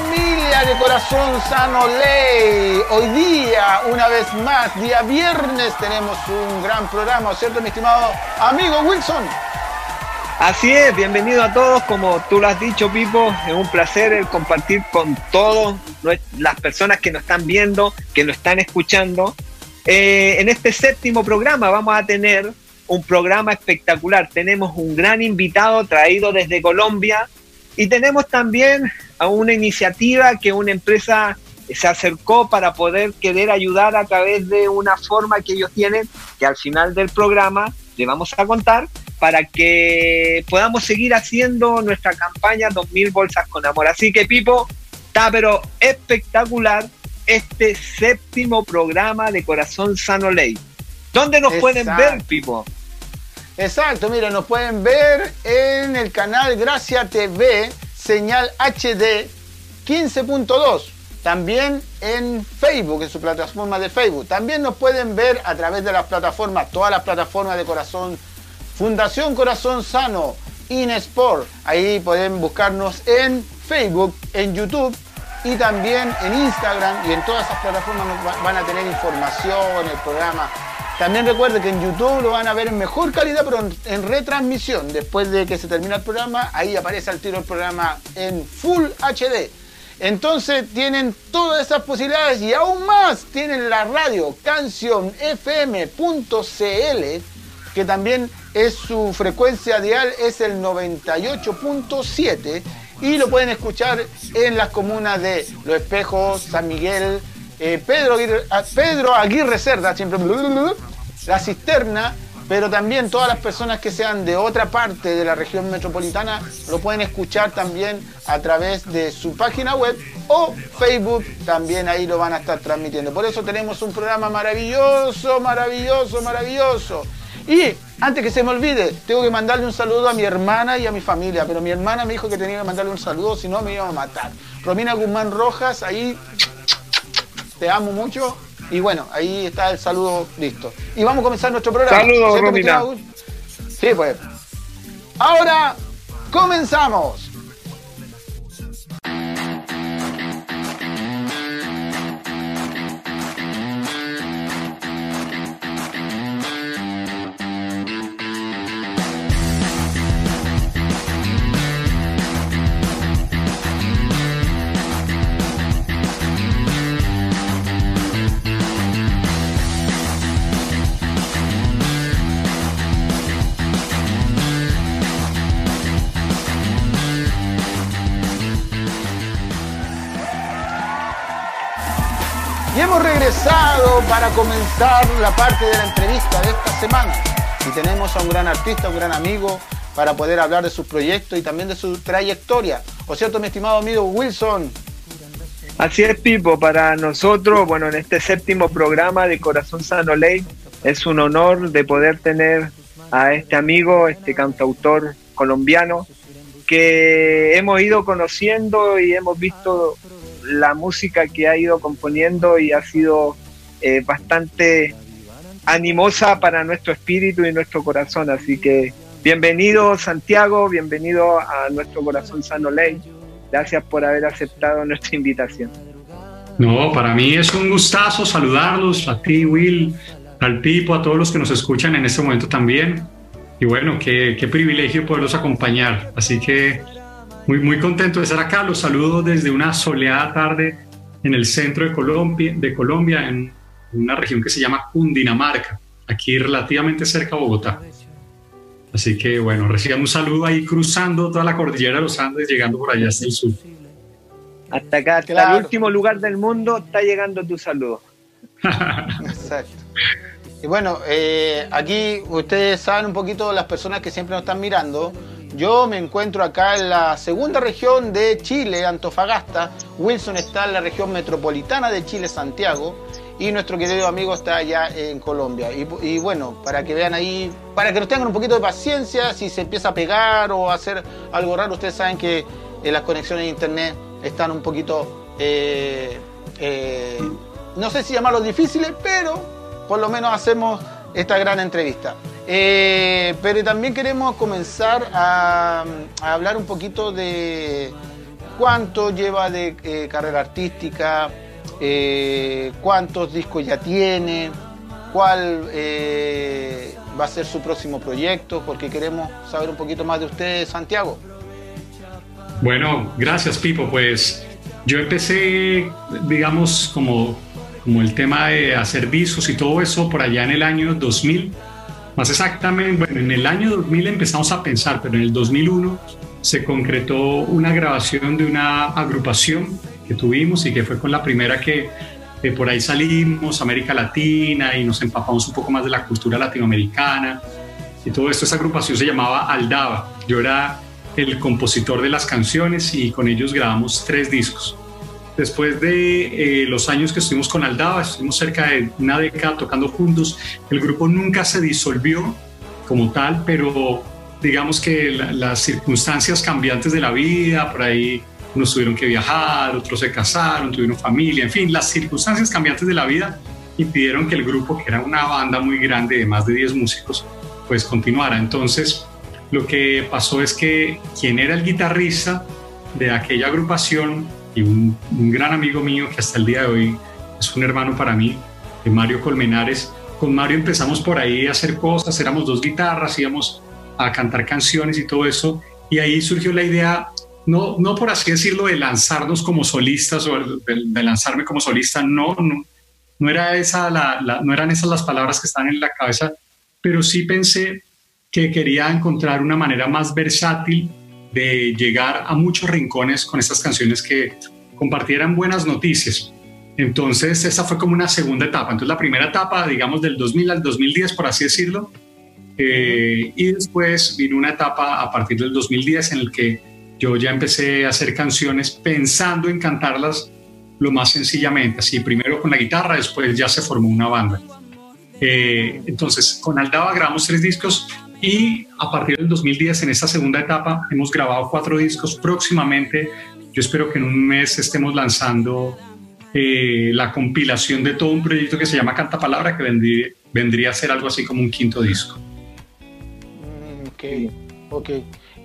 familia de Corazón Sano Ley. Hoy día, una vez más, día viernes, tenemos un gran programa, ¿cierto, mi estimado amigo Wilson? Así es, bienvenido a todos, como tú lo has dicho, Pipo, es un placer el compartir con todas las personas que nos están viendo, que nos están escuchando. Eh, en este séptimo programa vamos a tener un programa espectacular. Tenemos un gran invitado traído desde Colombia y tenemos también a una iniciativa que una empresa se acercó para poder querer ayudar a través de una forma que ellos tienen, que al final del programa le vamos a contar, para que podamos seguir haciendo nuestra campaña 2000 bolsas con amor. Así que Pipo, está pero espectacular este séptimo programa de Corazón Sano Ley. ¿Dónde nos pueden ver, Pipo? Exacto, mira, nos pueden ver en el canal Gracia TV, señal HD 15.2. También en Facebook, en su plataforma de Facebook. También nos pueden ver a través de las plataformas, todas las plataformas de Corazón, Fundación Corazón Sano, Inesport. Ahí pueden buscarnos en Facebook, en YouTube y también en Instagram y en todas esas plataformas van a tener información, el programa también recuerde que en YouTube lo van a ver en mejor calidad, pero en retransmisión. Después de que se termina el programa, ahí aparece al tiro el programa en Full HD. Entonces tienen todas esas posibilidades y aún más tienen la radio cancionfm.cl, que también es su frecuencia dial, es el 98.7 y lo pueden escuchar en las comunas de Los Espejos, San Miguel, eh, Pedro, Aguirre, ah, Pedro Aguirre Cerda, siempre la cisterna, pero también todas las personas que sean de otra parte de la región metropolitana lo pueden escuchar también a través de su página web o Facebook, también ahí lo van a estar transmitiendo. Por eso tenemos un programa maravilloso, maravilloso, maravilloso. Y antes que se me olvide, tengo que mandarle un saludo a mi hermana y a mi familia, pero mi hermana me dijo que tenía que mandarle un saludo, si no me iba a matar. Romina Guzmán Rojas, ahí te amo mucho. Y bueno, ahí está el saludo listo. Y vamos a comenzar nuestro programa. Saludos, Romina. Sí, pues. Ahora comenzamos. Comenzar la parte de la entrevista de esta semana. Y tenemos a un gran artista, un gran amigo, para poder hablar de sus proyectos y también de su trayectoria. ¿O cierto, mi estimado amigo Wilson? Así es, Pipo. Para nosotros, bueno, en este séptimo programa de Corazón Sano Ley, es un honor de poder tener a este amigo, este cantautor colombiano, que hemos ido conociendo y hemos visto la música que ha ido componiendo y ha sido eh, bastante animosa para nuestro espíritu y nuestro corazón. Así que bienvenido Santiago, bienvenido a nuestro corazón sano ley. Gracias por haber aceptado nuestra invitación. No, para mí es un gustazo saludarlos, a ti Will, al Pipo, a todos los que nos escuchan en este momento también. Y bueno, qué, qué privilegio poderlos acompañar. Así que muy, muy contento de estar acá. Los saludo desde una soleada tarde en el centro de Colombia, de Colombia en una región que se llama Cundinamarca, aquí relativamente cerca a Bogotá. Así que bueno, reciban un saludo ahí cruzando toda la cordillera de los Andes, llegando por allá hasta el sur. Hasta acá, hasta el último lugar del mundo está llegando tu saludo. Exacto. Y bueno, eh, aquí ustedes saben un poquito las personas que siempre nos están mirando. Yo me encuentro acá en la segunda región de Chile, Antofagasta. Wilson está en la región metropolitana de Chile, Santiago y nuestro querido amigo está allá en Colombia. Y, bueno, para que vean ahí, para que nos tengan un poquito de paciencia, si se empieza a pegar o a hacer algo raro, ustedes saben que eh, las conexiones de internet están un poquito, eh, eh, no sé si llamarlos difíciles, pero por lo menos hacemos esta gran entrevista. pero también queremos comenzar a hablar un poquito de cuánto lleva de carrera artística, eh, cuántos discos ya tiene, cuál va a ser su próximo proyecto, porque queremos saber un poquito más de usted, Santiago. Bueno, gracias Pipo. Pues yo empecé, digamos, como, como el tema de hacer discos y todo eso por allá en el año 2000. Más exactamente, bueno, en el año 2000 empezamos a pensar, pero en el 2001 se concretó una grabación de una agrupación que tuvimos y que fue con la primera que por ahí salimos, América Latina, y nos empapamos un poco más de la cultura latinoamericana. Y todo esto, esa agrupación se llamaba Aldaba. Yo era el compositor de las canciones y con ellos grabamos tres discos. Después de eh, los años que estuvimos con Aldaba, estuvimos cerca de una década tocando juntos, el grupo nunca se disolvió como tal, pero digamos que las circunstancias cambiantes de la vida, por ahí unos tuvieron que viajar, otros se casaron, tuvieron familia, en fin, las circunstancias cambiantes de la vida impidieron que el grupo, que era una banda muy grande de más de 10 músicos, pues continuara. Entonces, lo que pasó es que quien era el guitarrista de aquella agrupación y un, gran amigo mío que hasta el día de hoy es un hermano para mí, de Mario Colmenares, con Mario empezamos por ahí a hacer cosas, éramos dos guitarras, íbamos a cantar canciones y todo eso, y ahí surgió la idea no, no por así decirlo, de lanzarnos como solistas o de, lanzarme como solista, no, no, no, era esa la, no eran esas las palabras que están en la cabeza, pero sí pensé que quería encontrar una manera más versátil de llegar a muchos rincones con estas canciones que compartieran buenas noticias. Entonces, esa fue como una segunda etapa. Entonces, la primera etapa, digamos, del 2000 al 2010, por así decirlo, eh, y después vino una etapa a partir del 2010 en el que yo ya empecé a hacer canciones pensando en cantarlas lo más sencillamente, así primero con la guitarra, después ya se formó una banda. Eh, entonces, con Aldaba grabamos tres discos y a partir del 2010, en esta segunda etapa, hemos grabado cuatro discos. Próximamente, yo espero que en un mes estemos lanzando eh, la compilación de todo un proyecto que se llama Canta Palabra, que vendría, a ser algo así como un quinto disco. Mm, ok, ok.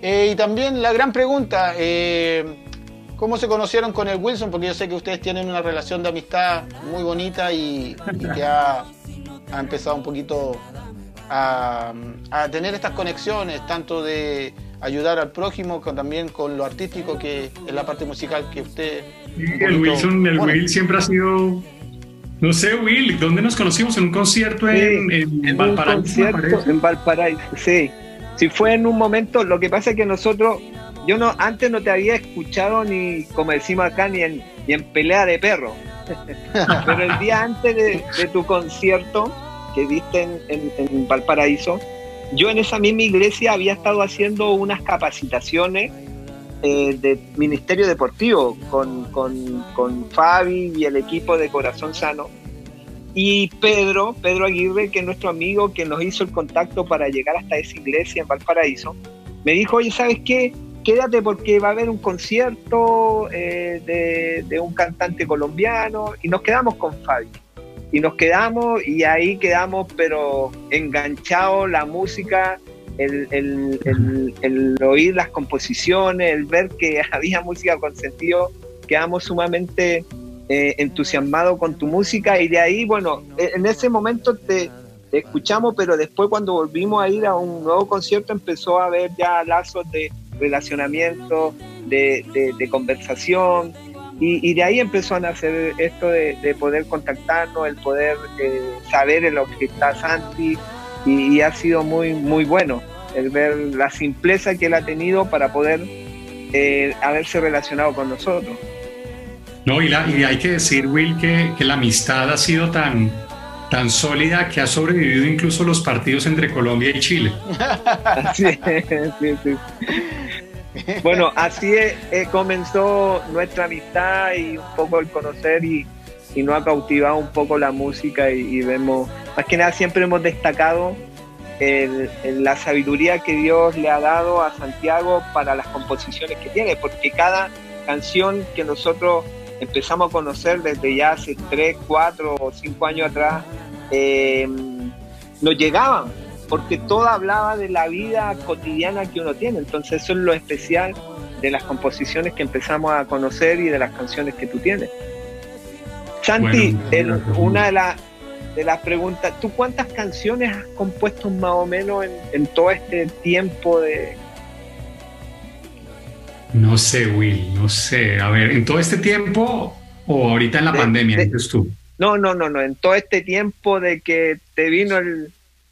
Eh, y también la gran pregunta, eh, ¿cómo se conocieron con el Wilson? Porque yo sé que ustedes tienen una relación de amistad muy bonita y, que ha, empezado un poquito a, tener estas conexiones, tanto de ayudar al prójimo, como también con lo artístico, que es la parte musical que usted... el Wilson, el Will siempre ha sido no sé, Will, ¿dónde nos conocimos? ¿En un concierto en, en, Valparaíso? en Valparaíso, sí. Si fue en un momento, lo que pasa es que nosotros, yo no antes no te había escuchado ni, como decimos acá, ni en, ni en pelea de perro. Pero el día antes de, tu concierto que diste en, Valparaíso, yo en esa misma iglesia había estado haciendo unas capacitaciones eh, de Ministerio Deportivo con, con, con Fabi y el equipo de Corazón Sano y Pedro, Pedro Aguirre, que es nuestro amigo que nos hizo el contacto para llegar hasta esa iglesia en Valparaíso, me dijo, oye, ¿sabes qué? Quédate porque va a haber un concierto eh, de, un cantante colombiano y nos quedamos con Fabi. Y nos quedamos y ahí quedamos, pero enganchados, la música, el, el, oír las composiciones, el ver que había música con sentido, quedamos sumamente eh, entusiasmado con tu música y de ahí, bueno, e, en ese momento te, escuchamos, pero después cuando volvimos a ir a un nuevo concierto empezó a haber ya lazos de relacionamiento, de, conversación y, de ahí empezó a nacer esto de, poder contactarnos, el poder eh, saber en lo que está Santi y, ha sido muy, muy bueno el ver la simpleza que él ha tenido para poder eh, haberse relacionado con nosotros. No, y, hay que decir, Will, que, la amistad ha sido tan, sólida que ha sobrevivido incluso los partidos entre Colombia y Chile. sí, sí. Bueno, así comenzó nuestra amistad y un poco el conocer y, y nos ha cautivado un poco la música y, vemos, más que nada siempre hemos destacado la sabiduría que Dios le ha dado a Santiago para las composiciones que tiene, porque cada canción que nosotros empezamos a conocer desde ya hace 3, 4 o 5 años atrás, eh, nos llegaban, porque todo hablaba de la vida cotidiana que uno tiene. Entonces eso es lo especial de las composiciones que empezamos a conocer y de las canciones que tú tienes. Santi, una de, de las preguntas, ¿tú cuántas canciones has compuesto más o menos en, todo este tiempo de... No sé, Will, no sé. A ver, ¿en todo este tiempo o ahorita en la pandemia, dices tú? No, no, no, no, en todo este tiempo de que te vino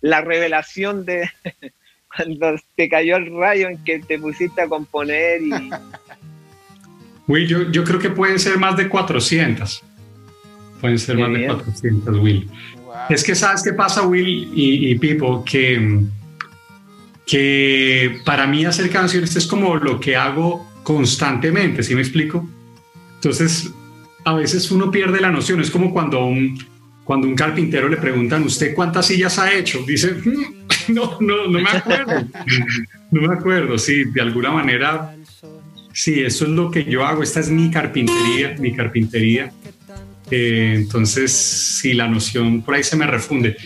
la revelación de cuando te cayó el rayo en que te pusiste a componer y... Will, yo, yo creo que pueden ser más de 400. Pueden ser más de 400, Will. Es que, ¿sabes qué pasa, Will y, Pipo? Que, que para mí hacer canciones es como lo que hago constantemente, ¿sí me explico? Entonces, a veces uno pierde la noción. Es como cuando un, cuando un carpintero le preguntan, ¿usted cuántas sillas ha hecho? Dice, mm, no, no, no me acuerdo. no me acuerdo, sí, de alguna manera, sí, eso es lo que yo hago. Esta es mi carpintería, mi carpintería. Eh, entonces, si la noción por ahí se me refunde.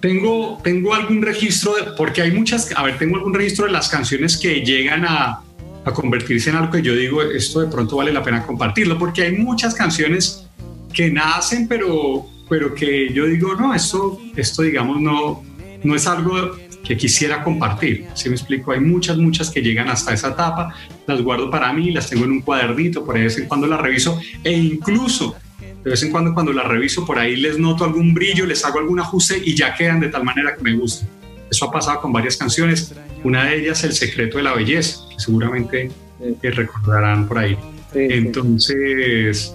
Tengo, tengo algún registro, de, porque hay muchas, a ver, tengo algún registro de las canciones que llegan a, a convertirse en algo que yo digo, esto de pronto vale la pena compartirlo, porque hay muchas canciones que nacen, pero, pero que yo digo, no, esto, esto digamos, no, no es algo que quisiera compartir. Si me explico, hay muchas, muchas que llegan hasta esa etapa, las guardo para mí, las tengo en un cuadernito, por ahí de vez en cuando las reviso e incluso de vez en cuando cuando la reviso por ahí les noto algún brillo, les hago algún ajuste y ya quedan de tal manera que me gustan. Eso ha pasado con varias canciones. Una de ellas, El secreto de la belleza, que seguramente eh, recordarán por ahí. Entonces,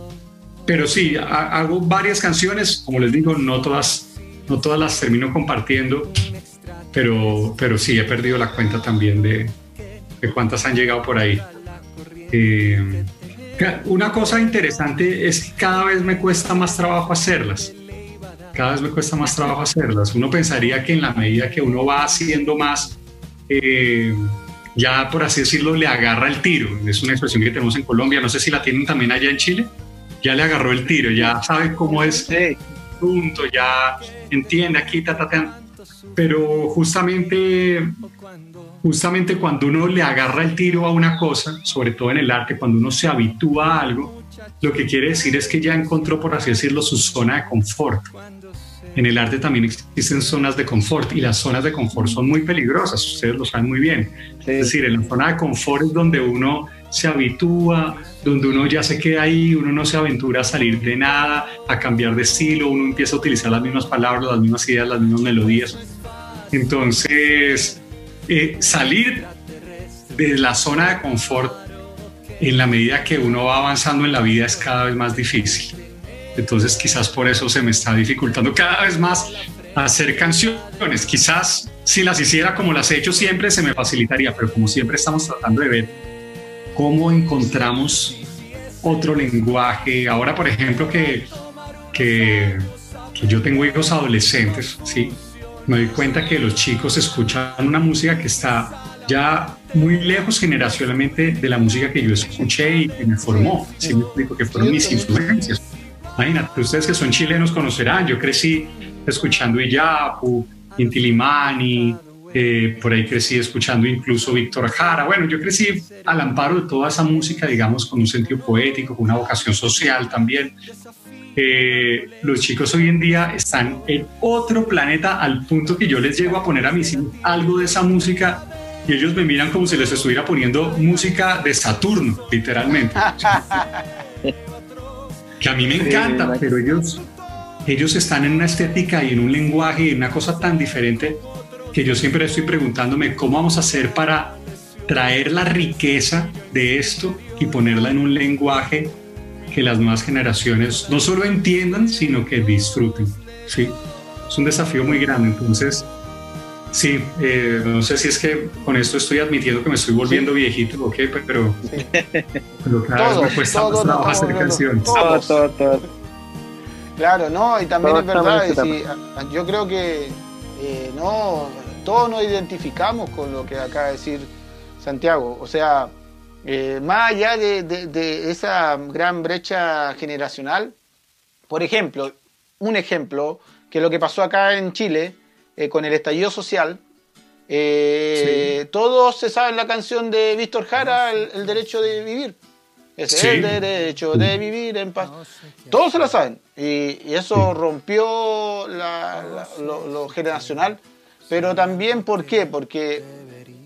pero sí, hago varias canciones, como les digo, no todas, no todas las termino compartiendo, pero, pero sí, he perdido la cuenta también de, de cuántas han llegado por ahí. Eh, una cosa interesante es que cada vez me cuesta más trabajo hacerlas. Cada vez me cuesta más trabajo hacerlas. Uno pensaría que en la medida que uno va haciendo más, eh, ya por así decirlo, le agarra el tiro. Es una expresión que tenemos en Colombia. No sé si la tienen también allá en Chile. Ya le agarró el tiro, ya sabe cómo es el punto, ya entiende aquí, ta, ta, ta. Pero justamente justamente cuando uno le agarra el tiro a una cosa, sobre todo en el arte, cuando uno se habitúa a algo, lo que quiere decir es que ya encontró, por así decirlo, su zona de confort. En el arte también existen zonas de confort y las zonas de confort son muy peligrosas, ustedes lo saben muy bien. Es decir, en la zona de confort es donde uno se habitúa, donde uno ya se queda ahí, uno no se aventura a salir de nada, a cambiar de estilo, uno empieza a utilizar las mismas palabras, las mismas ideas, las mismas melodías. Entonces, eh, salir de la zona de confort en la medida que uno va avanzando en la vida es cada vez más difícil. Entonces quizás por eso se me está dificultando cada vez más hacer canciones. Quizás si las hiciera como las he hecho siempre se me facilitaría, pero como siempre estamos tratando de ver cómo encontramos otro lenguaje. Ahora, por ejemplo, que, que, que yo tengo hijos adolescentes, ¿sí? me doy cuenta que los chicos escuchan una música que está ya muy lejos generacionalmente de la música que yo escuché y que me formó, explico, que fueron mis influencias. Imagínate, ustedes que son chilenos conocerán, yo crecí escuchando Iyapu, Intilimani, eh, por ahí crecí escuchando incluso Víctor Jara. Bueno, yo crecí al amparo de toda esa música, digamos, con un sentido poético, con una vocación social también los chicos hoy en día están en otro planeta al punto que yo les llego a poner a mis hijos algo de esa música y ellos me miran como si les estuviera poniendo música de Saturno, literalmente. que a mí me encanta, pero ellos, ellos están en una estética y en un lenguaje y en una cosa tan diferente que yo siempre estoy preguntándome cómo vamos a hacer para traer la riqueza de esto y ponerla en un lenguaje que las nuevas generaciones no solo entiendan, sino que disfruten. ¿sí? Es un desafío muy grande. Entonces, sí, eh, no sé si es que con esto estoy admitiendo que me estoy volviendo viejito o qué, pero, pero cada vez me cuesta más trabajo hacer canciones. Claro, no, y también es verdad, yo creo que eh, no, todos nos identificamos con lo que acaba de decir Santiago. O sea, eh, más allá de, esa gran brecha generacional, por ejemplo, un ejemplo, que lo que pasó acá en Chile eh, con el estallido social, Eh, todos se saben la canción de Víctor Jara, el, derecho de vivir. Es el derecho de vivir en paz. Todos se la saben. Y, eso rompió lo, generacional. Pero también, ¿por qué? Porque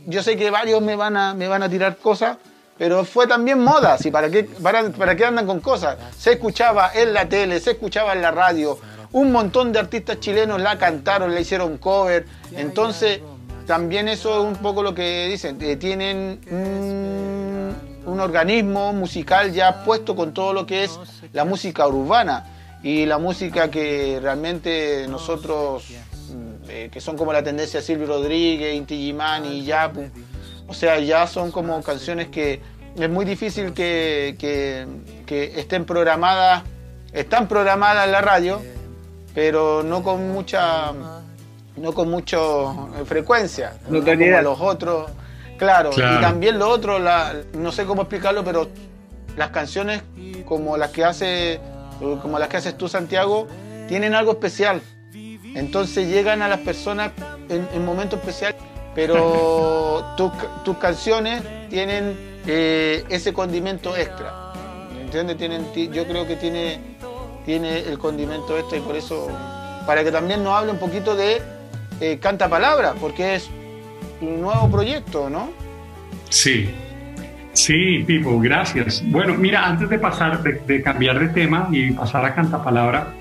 yo sé que varios me van a, me van a tirar cosas, pero fue también moda. ¿sí? ¿Para, qué, para, ¿Para qué andan con cosas? Se escuchaba en la tele, se escuchaba en la radio. Un montón de artistas chilenos la cantaron, la hicieron cover. Entonces, también eso es un poco lo que dicen. Eh, tienen un organismo musical ya puesto con todo lo que es la música urbana. Y la música que realmente nosotros eh, que son como la tendencia de Silvio Rodríguez, Inti Gimani y Yapu. O sea, ya son como canciones que es muy difícil que, estén programadas, están programadas en la radio, pero no con mucha no con mucho eh, frecuencia, no como los otros. Claro, y también lo otro, no sé cómo explicarlo, pero las canciones como las que hace como las que haces tú Santiago tienen algo especial entonces llegan a las personas en, momentos especiales, pero tus canciones tienen eh, ese condimento extra. ¿Entiendes? Tienen, yo creo que tiene, tiene el condimento extra y por eso, para que también nos hable un poquito de eh, Canta Palabra, porque es un nuevo proyecto, ¿no? Sí, Sí, Pipo, gracias. Bueno, mira, antes de pasar, de, de, cambiar de tema y pasar a Canta Palabra,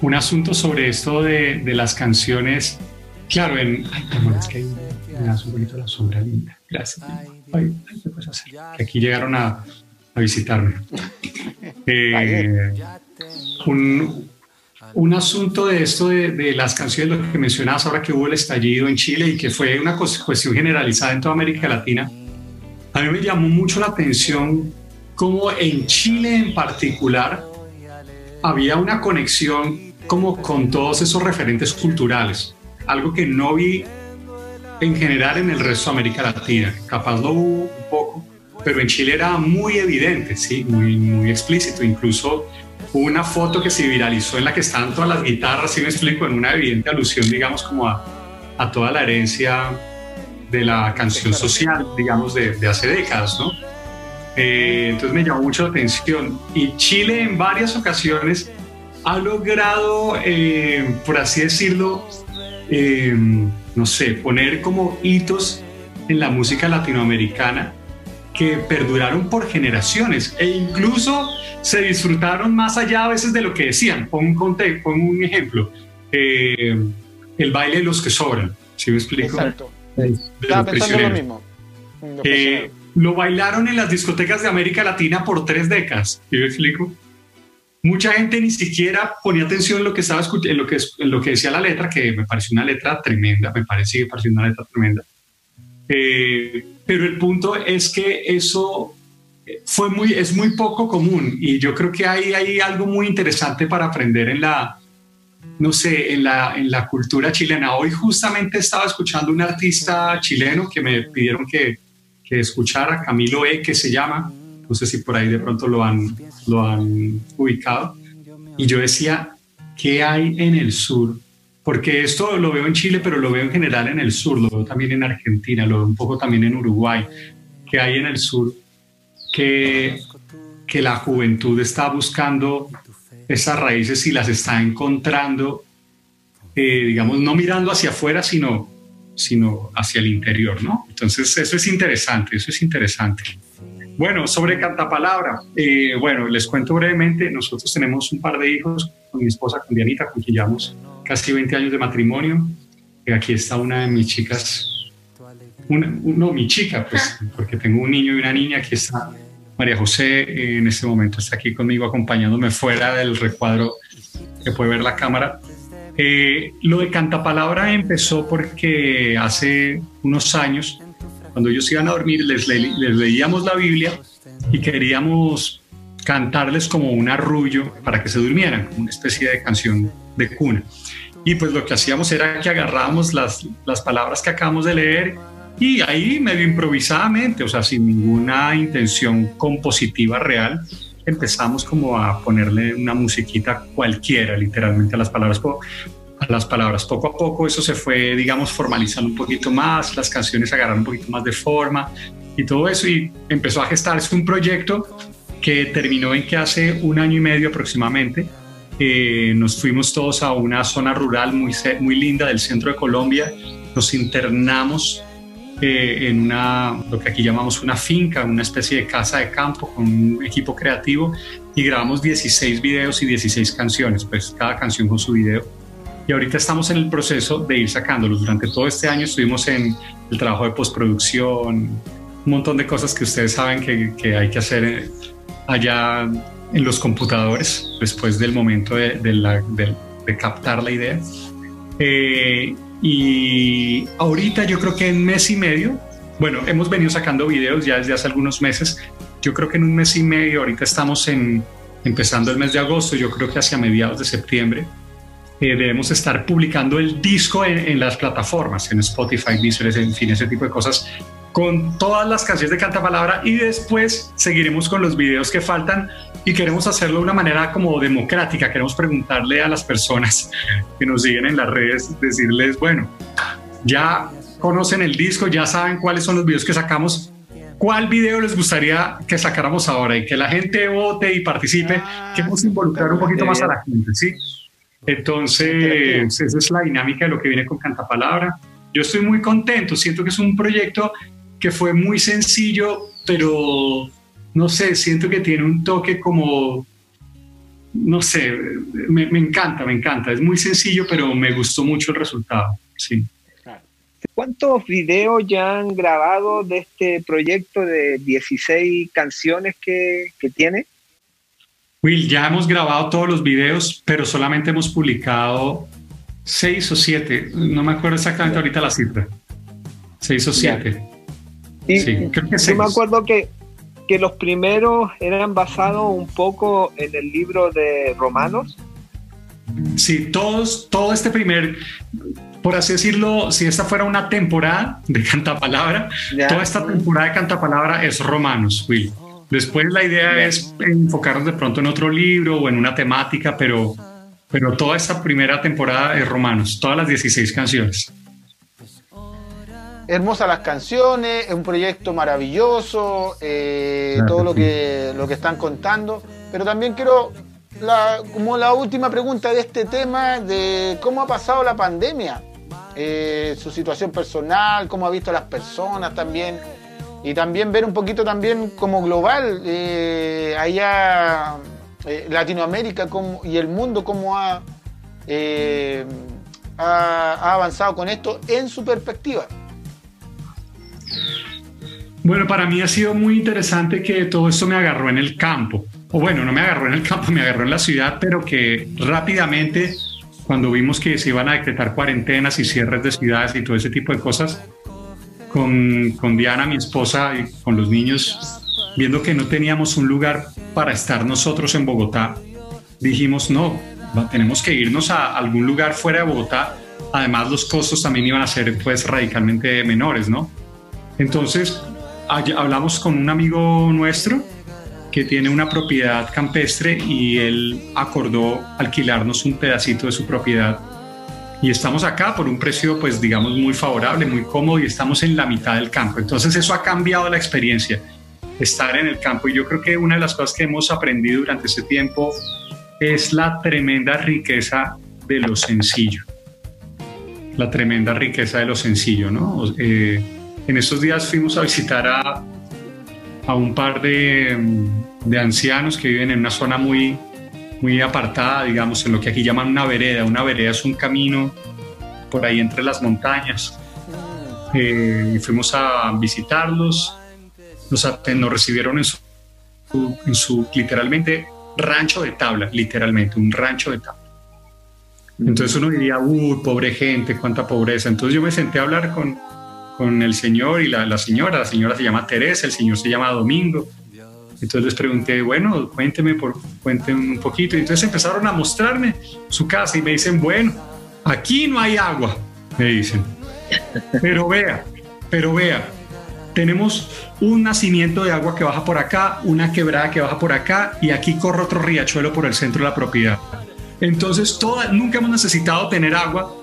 un asunto sobre esto de, de las canciones. Claro, en. Ay, amor, es que me das un poquito la sombra linda. Gracias. Ay, ¿qué puedes hacer? Que aquí llegaron a, a visitarme. Eh, un, un asunto de esto de, de, las canciones, lo que mencionabas ahora que hubo el estallido en Chile y que fue una cuestión generalizada en toda América Latina, a mí me llamó mucho la atención cómo en Chile en particular había una conexión como con todos esos referentes culturales, algo que no vi en general en el resto de América Latina, capaz lo hubo un poco, pero en Chile era muy evidente, sí, muy, muy explícito, incluso una foto que se viralizó en la que estaban todas las guitarras, si me explico, en una evidente alusión, digamos, como a, a toda la herencia de la canción social, digamos, de, de hace décadas, ¿no? Eh, entonces me llamó mucho la atención. Y Chile en varias ocasiones ha logrado, eh, por así decirlo, eh, no sé, poner como hitos en la música latinoamericana que perduraron por generaciones e incluso se disfrutaron más allá a veces de lo que decían. Pongo un, pon un ejemplo, eh, el baile de los que sobran, ¿sí me explico? Exacto. Estaba pensando lo mismo. lo bailaron en las discotecas de América Latina por tres décadas, ¿sí me explico? mucha gente ni siquiera ponía atención en lo que estaba en lo que, en lo que decía la letra, que me pareció una letra tremenda, me parece que pareció una letra tremenda. Eh, pero el punto es que eso fue muy, es muy poco común y yo creo que hay, hay algo muy interesante para aprender en la, no sé, en la, en la cultura chilena. Hoy justamente estaba escuchando un artista chileno que me pidieron que, que escuchara, Camilo E, que se llama, no sé si por ahí de pronto lo han, lo han ubicado. Y yo decía, ¿qué hay en el sur? Porque esto lo veo en Chile, pero lo veo en general en el sur, lo veo también en Argentina, lo veo un poco también en Uruguay. ¿Qué hay en el sur? Que, que la juventud está buscando esas raíces y las está encontrando, eh, digamos, no mirando hacia afuera, sino, sino hacia el interior, ¿no? Entonces, eso es interesante, eso es interesante. Bueno, sobre Cantapalabra, eh, bueno, les cuento brevemente, nosotros tenemos un par de hijos con mi esposa, con Dianita, con quien llevamos casi 20 años de matrimonio. Y aquí está una de mis chicas, una, no, mi chica, pues, porque tengo un niño y una niña, aquí está María José, en este momento está aquí conmigo acompañándome fuera del recuadro que puede ver la cámara. Eh, lo de Cantapalabra empezó porque hace unos años cuando ellos iban a dormir, les, leíamos la Biblia y queríamos cantarles como un arrullo para que se durmieran, como una especie de canción de cuna. Y pues lo que hacíamos era que agarrábamos las, las palabras que acabamos de leer y ahí medio improvisadamente, o sea, sin ninguna intención compositiva real, empezamos como a ponerle una musiquita cualquiera, literalmente a las palabras. a las palabras. Poco a poco eso se fue, digamos, formalizando un poquito más, las canciones agarraron un poquito más de forma y todo eso y empezó a gestarse un proyecto que terminó en que hace un año y medio aproximadamente eh, nos fuimos todos a una zona rural muy, muy linda del centro de Colombia, nos internamos eh, en una, lo que aquí llamamos una finca, una especie de casa de campo con un equipo creativo y grabamos 16 videos y 16 canciones, pues cada canción con su video. Y ahorita estamos en el proceso de ir sacándolos. Durante todo este año estuvimos en el trabajo de postproducción, un montón de cosas que ustedes saben que, que hay que hacer eh, allá en los computadores después del momento de, captar la idea. Eh, y ahorita yo creo que en mes y medio, bueno, hemos venido sacando videos ya desde hace algunos meses. Yo creo que en un mes y medio, ahorita estamos en, empezando el mes de agosto, yo creo que hacia mediados de septiembre, eh, debemos estar publicando el disco en, en, las plataformas, en Spotify, Deezer, en fin, ese tipo de cosas, con todas las canciones de Canta Palabra y después seguiremos con los videos que faltan y queremos hacerlo de una manera como democrática. Queremos preguntarle a las personas que nos siguen en las redes, decirles, bueno, ya conocen el disco, ya saben cuáles son los videos que sacamos. ¿Cuál video les gustaría que sacáramos ahora y que la gente vote y participe? Queremos involucrar un poquito más a la gente, ¿sí? Entonces, esa es la dinámica de lo que viene con Cantapalabra. Yo estoy muy contento, siento que es un proyecto que fue muy sencillo, pero no sé, siento que tiene un toque como, no sé, me, encanta, me encanta. Es muy sencillo, pero me gustó mucho el resultado, sí. ¿Cuántos videos ya han grabado de este proyecto de 16 canciones que, que tiene? Will, ya hemos grabado todos los videos, pero solamente hemos publicado seis o siete. No me acuerdo exactamente ahorita la cifra. Seis o siete. sí, creo que Yo me acuerdo que que los primeros eran basados un poco en el libro de Romanos. Sí, todos, todo este primer, por así decirlo, si esta fuera una temporada de Cantapalabra, toda esta temporada de Cantapalabra es Romanos, Will. Después la idea es enfocarnos de pronto en otro libro o en una temática, pero, pero toda esta primera temporada es Romanos, todas las 16 canciones hermosas las canciones, es un proyecto maravilloso, eh, todo lo que, lo que están contando, pero también quiero, como la última pregunta de este tema, de cómo ha pasado la pandemia, eh, su situación personal, cómo ha visto a las personas también, y también ver un poquito también como global, eh, allá Latinoamérica y el mundo, cómo ha, ha avanzado con esto en su perspectiva. Bueno, para mí ha sido muy interesante que todo esto me agarró en el campo. O bueno, no me agarró en el campo, me agarró en la ciudad, pero que rápidamente, cuando vimos que se iban a decretar cuarentenas y cierres de ciudades y todo ese tipo de cosas, con, con Diana, mi esposa, y con los niños, viendo que no teníamos un lugar para estar nosotros en Bogotá, dijimos, no, tenemos que irnos a algún lugar fuera de Bogotá. Además, los costos también iban a ser pues radicalmente menores, ¿no? Entonces, hablamos con un amigo nuestro que tiene una propiedad campestre y él acordó alquilarnos un pedacito de su propiedad. Y estamos acá por un precio, pues digamos, muy favorable, muy cómodo y estamos en la mitad del campo. Entonces eso ha cambiado la experiencia, estar en el campo. Y yo creo que una de las cosas que hemos aprendido durante este tiempo es la tremenda riqueza de lo sencillo. La tremenda riqueza de lo sencillo, ¿no? Eh, en estos días fuimos a visitar a, a un par de, de, ancianos que viven en una zona muy, muy apartada, digamos, en lo que aquí llaman una vereda. Una vereda es un camino por ahí entre las montañas. Eh, y fuimos a visitarlos. Nos, nos recibieron en su, en su, literalmente, rancho de tabla, literalmente, un rancho de tabla. Entonces uno diría, uy, pobre gente, cuánta pobreza. Entonces yo me senté a hablar con, con el señor y la, señora. La señora se llama Teresa, el señor se llama Domingo. Entonces les pregunté, bueno, cuénteme, por, cuéntenme un poquito. Y entonces empezaron a mostrarme su casa y me dicen, bueno, aquí no hay agua, me dicen. Pero vea, pero vea, tenemos un nacimiento de agua que baja por acá, una quebrada que baja por acá y aquí corre otro riachuelo por el centro de la propiedad. Entonces, nunca hemos necesitado tener agua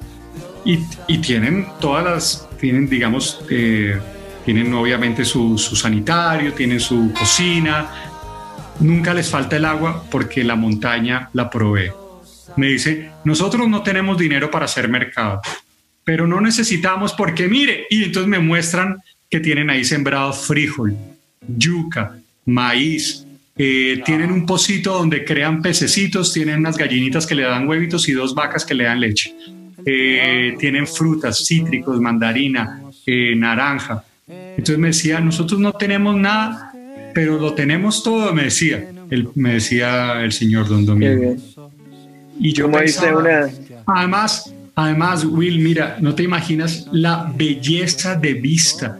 y, tienen todas las, tienen, digamos, eh, tienen obviamente su, su sanitario, tienen su cocina, nunca les falta el agua porque la montaña la provee. Me dice, nosotros no tenemos dinero para hacer mercado, pero no necesitamos porque mire, y entonces me muestran que tienen ahí sembrado frijol, yuca, maíz, eh, tienen un pocito donde crean pececitos, tienen unas gallinitas que le dan huevitos y dos vacas que le dan leche. Eh, tienen frutas, cítricos, mandarina, eh, naranja. Entonces me decía, nosotros no tenemos nada, pero lo tenemos todo, me decía, el, me decía el señor Don Domingo. Y yo pensaba, además, además, Will, mira, no te imaginas la belleza de vista,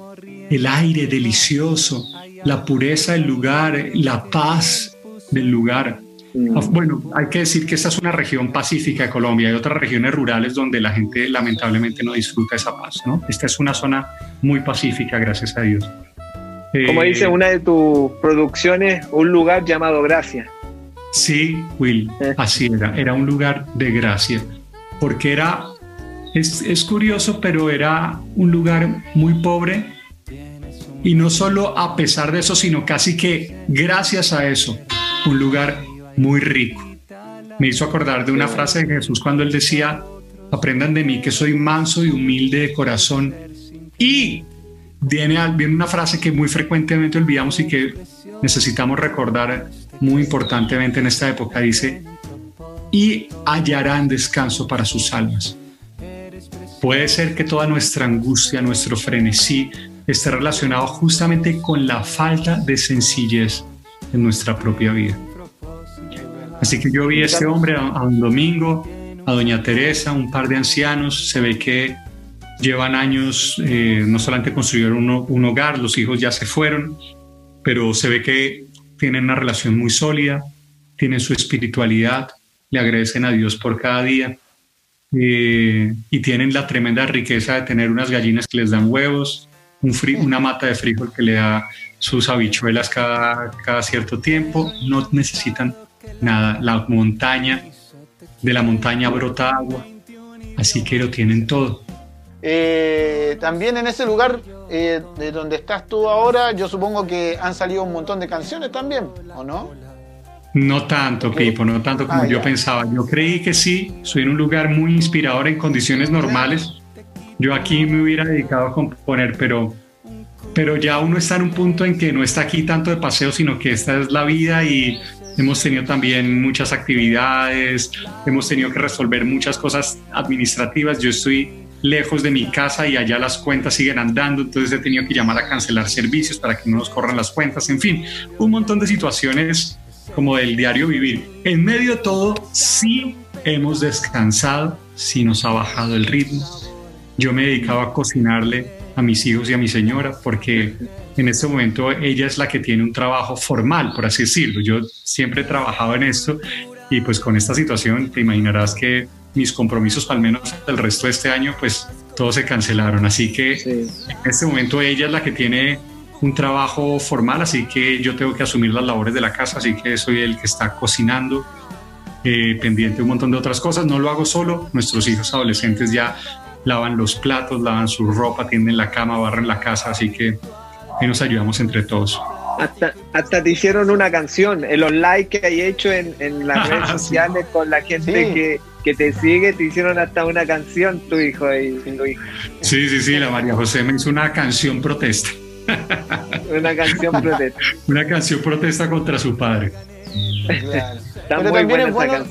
el aire delicioso, la pureza del lugar, la paz del lugar. Mm. Bueno, hay que decir que esta es una región pacífica de Colombia. Hay otras regiones rurales donde la gente lamentablemente no disfruta esa paz, ¿no? Esta es una zona muy pacífica, gracias a Dios. Como dice eh, una de tus producciones, un lugar llamado Gracia. Sí, Will, eh. así era. Era un lugar de gracia, porque era, es, es curioso, pero era un lugar muy pobre, y no solo a pesar de eso, sino casi que gracias a eso, un lugar muy rico. Me hizo acordar de una frase de Jesús cuando él decía, aprendan de mí que soy manso y humilde de corazón y viene, viene una frase que muy frecuentemente olvidamos y que necesitamos recordar muy importantemente en esta época. Dice, y hallarán descanso para sus almas. Puede ser que toda nuestra angustia, nuestro frenesí, esté relacionado justamente con la falta de sencillez en nuestra propia vida. Así que yo vi a este hombre, a, un domingo, a doña Teresa, un par de ancianos, se ve que llevan años, eh, no solamente construyeron un, hogar, los hijos ya se fueron, pero se ve que tienen una relación muy sólida, tienen su espiritualidad, le agradecen a Dios por cada día eh, y tienen la tremenda riqueza de tener unas gallinas que les dan huevos, un una mata de frijol que le da sus habichuelas cada, cada cierto tiempo, no necesitan nada, la montaña, de la montaña brota agua, así que lo tienen todo. Eh, también en ese lugar eh, de donde estás tú ahora, yo supongo que han salido un montón de canciones también, ¿o no? No tanto, Pipo, no tanto como ah, yo pensaba. Yo creí que sí, soy en un lugar muy inspirador en condiciones normales. Yo aquí me hubiera dedicado a componer, pero, pero ya uno está en un punto en que no está aquí tanto de paseo, sino que esta es la vida y hemos tenido también muchas actividades, hemos tenido que resolver muchas cosas administrativas. Yo estoy lejos de mi casa y allá las cuentas siguen andando, entonces he tenido que llamar a cancelar servicios para que no nos corran las cuentas, en fin, un montón de situaciones como del diario vivir. En medio de todo, sí hemos descansado, sí nos ha bajado el ritmo. Yo me dedicaba a cocinarle a mis hijos y a mi señora porque en este momento ella es la que tiene un trabajo formal, por así decirlo. Yo siempre he trabajado en esto y pues con esta situación te imaginarás que mis compromisos, al menos el resto de este año, pues todos se cancelaron. Así que en este momento ella es la que tiene un trabajo formal, así que yo tengo que asumir las labores de la casa, así que soy el que está cocinando, eh, pendiente de un montón de otras cosas. No lo hago solo, nuestros hijos adolescentes ya lavan los platos, lavan su ropa, tienden la cama, barren la casa, así que ahí nos ayudamos entre todos. Hasta, hasta te hicieron una canción, en los likes que hay hecho en, en las redes sociales con la gente que que te sigue, te hicieron hasta una canción tu hijo y tu hijo. Sí, sí, sí, la María José me hizo una canción protesta. una canción protesta. una canción protesta contra su padre. pero, también es bueno,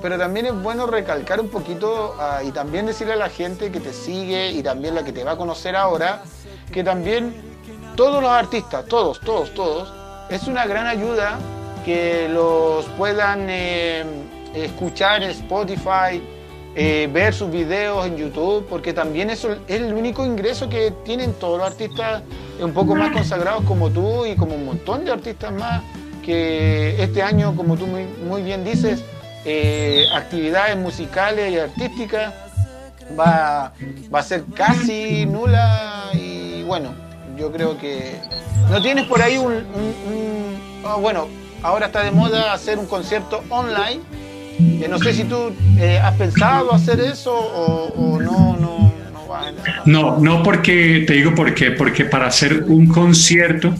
pero también es bueno recalcar un poquito ah, y también decirle a la gente que te sigue y también la que te va a conocer ahora, que también todos los artistas, todos, todos, todos, es una gran ayuda que los puedan... Eh, escuchar en Spotify, eh, ver sus videos en YouTube, porque también eso es el único ingreso que tienen todos los artistas un poco más consagrados como tú y como un montón de artistas más que este año, como tú muy, bien dices, eh, actividades musicales y artísticas va, va a ser casi nula y bueno, yo creo que no tienes por ahí un, ah, bueno, ahora está de moda hacer un concierto online Eh, no sé si tú eh, has pensado hacer eso o, no, no, no vas en No, no porque, te digo por qué, porque para hacer un concierto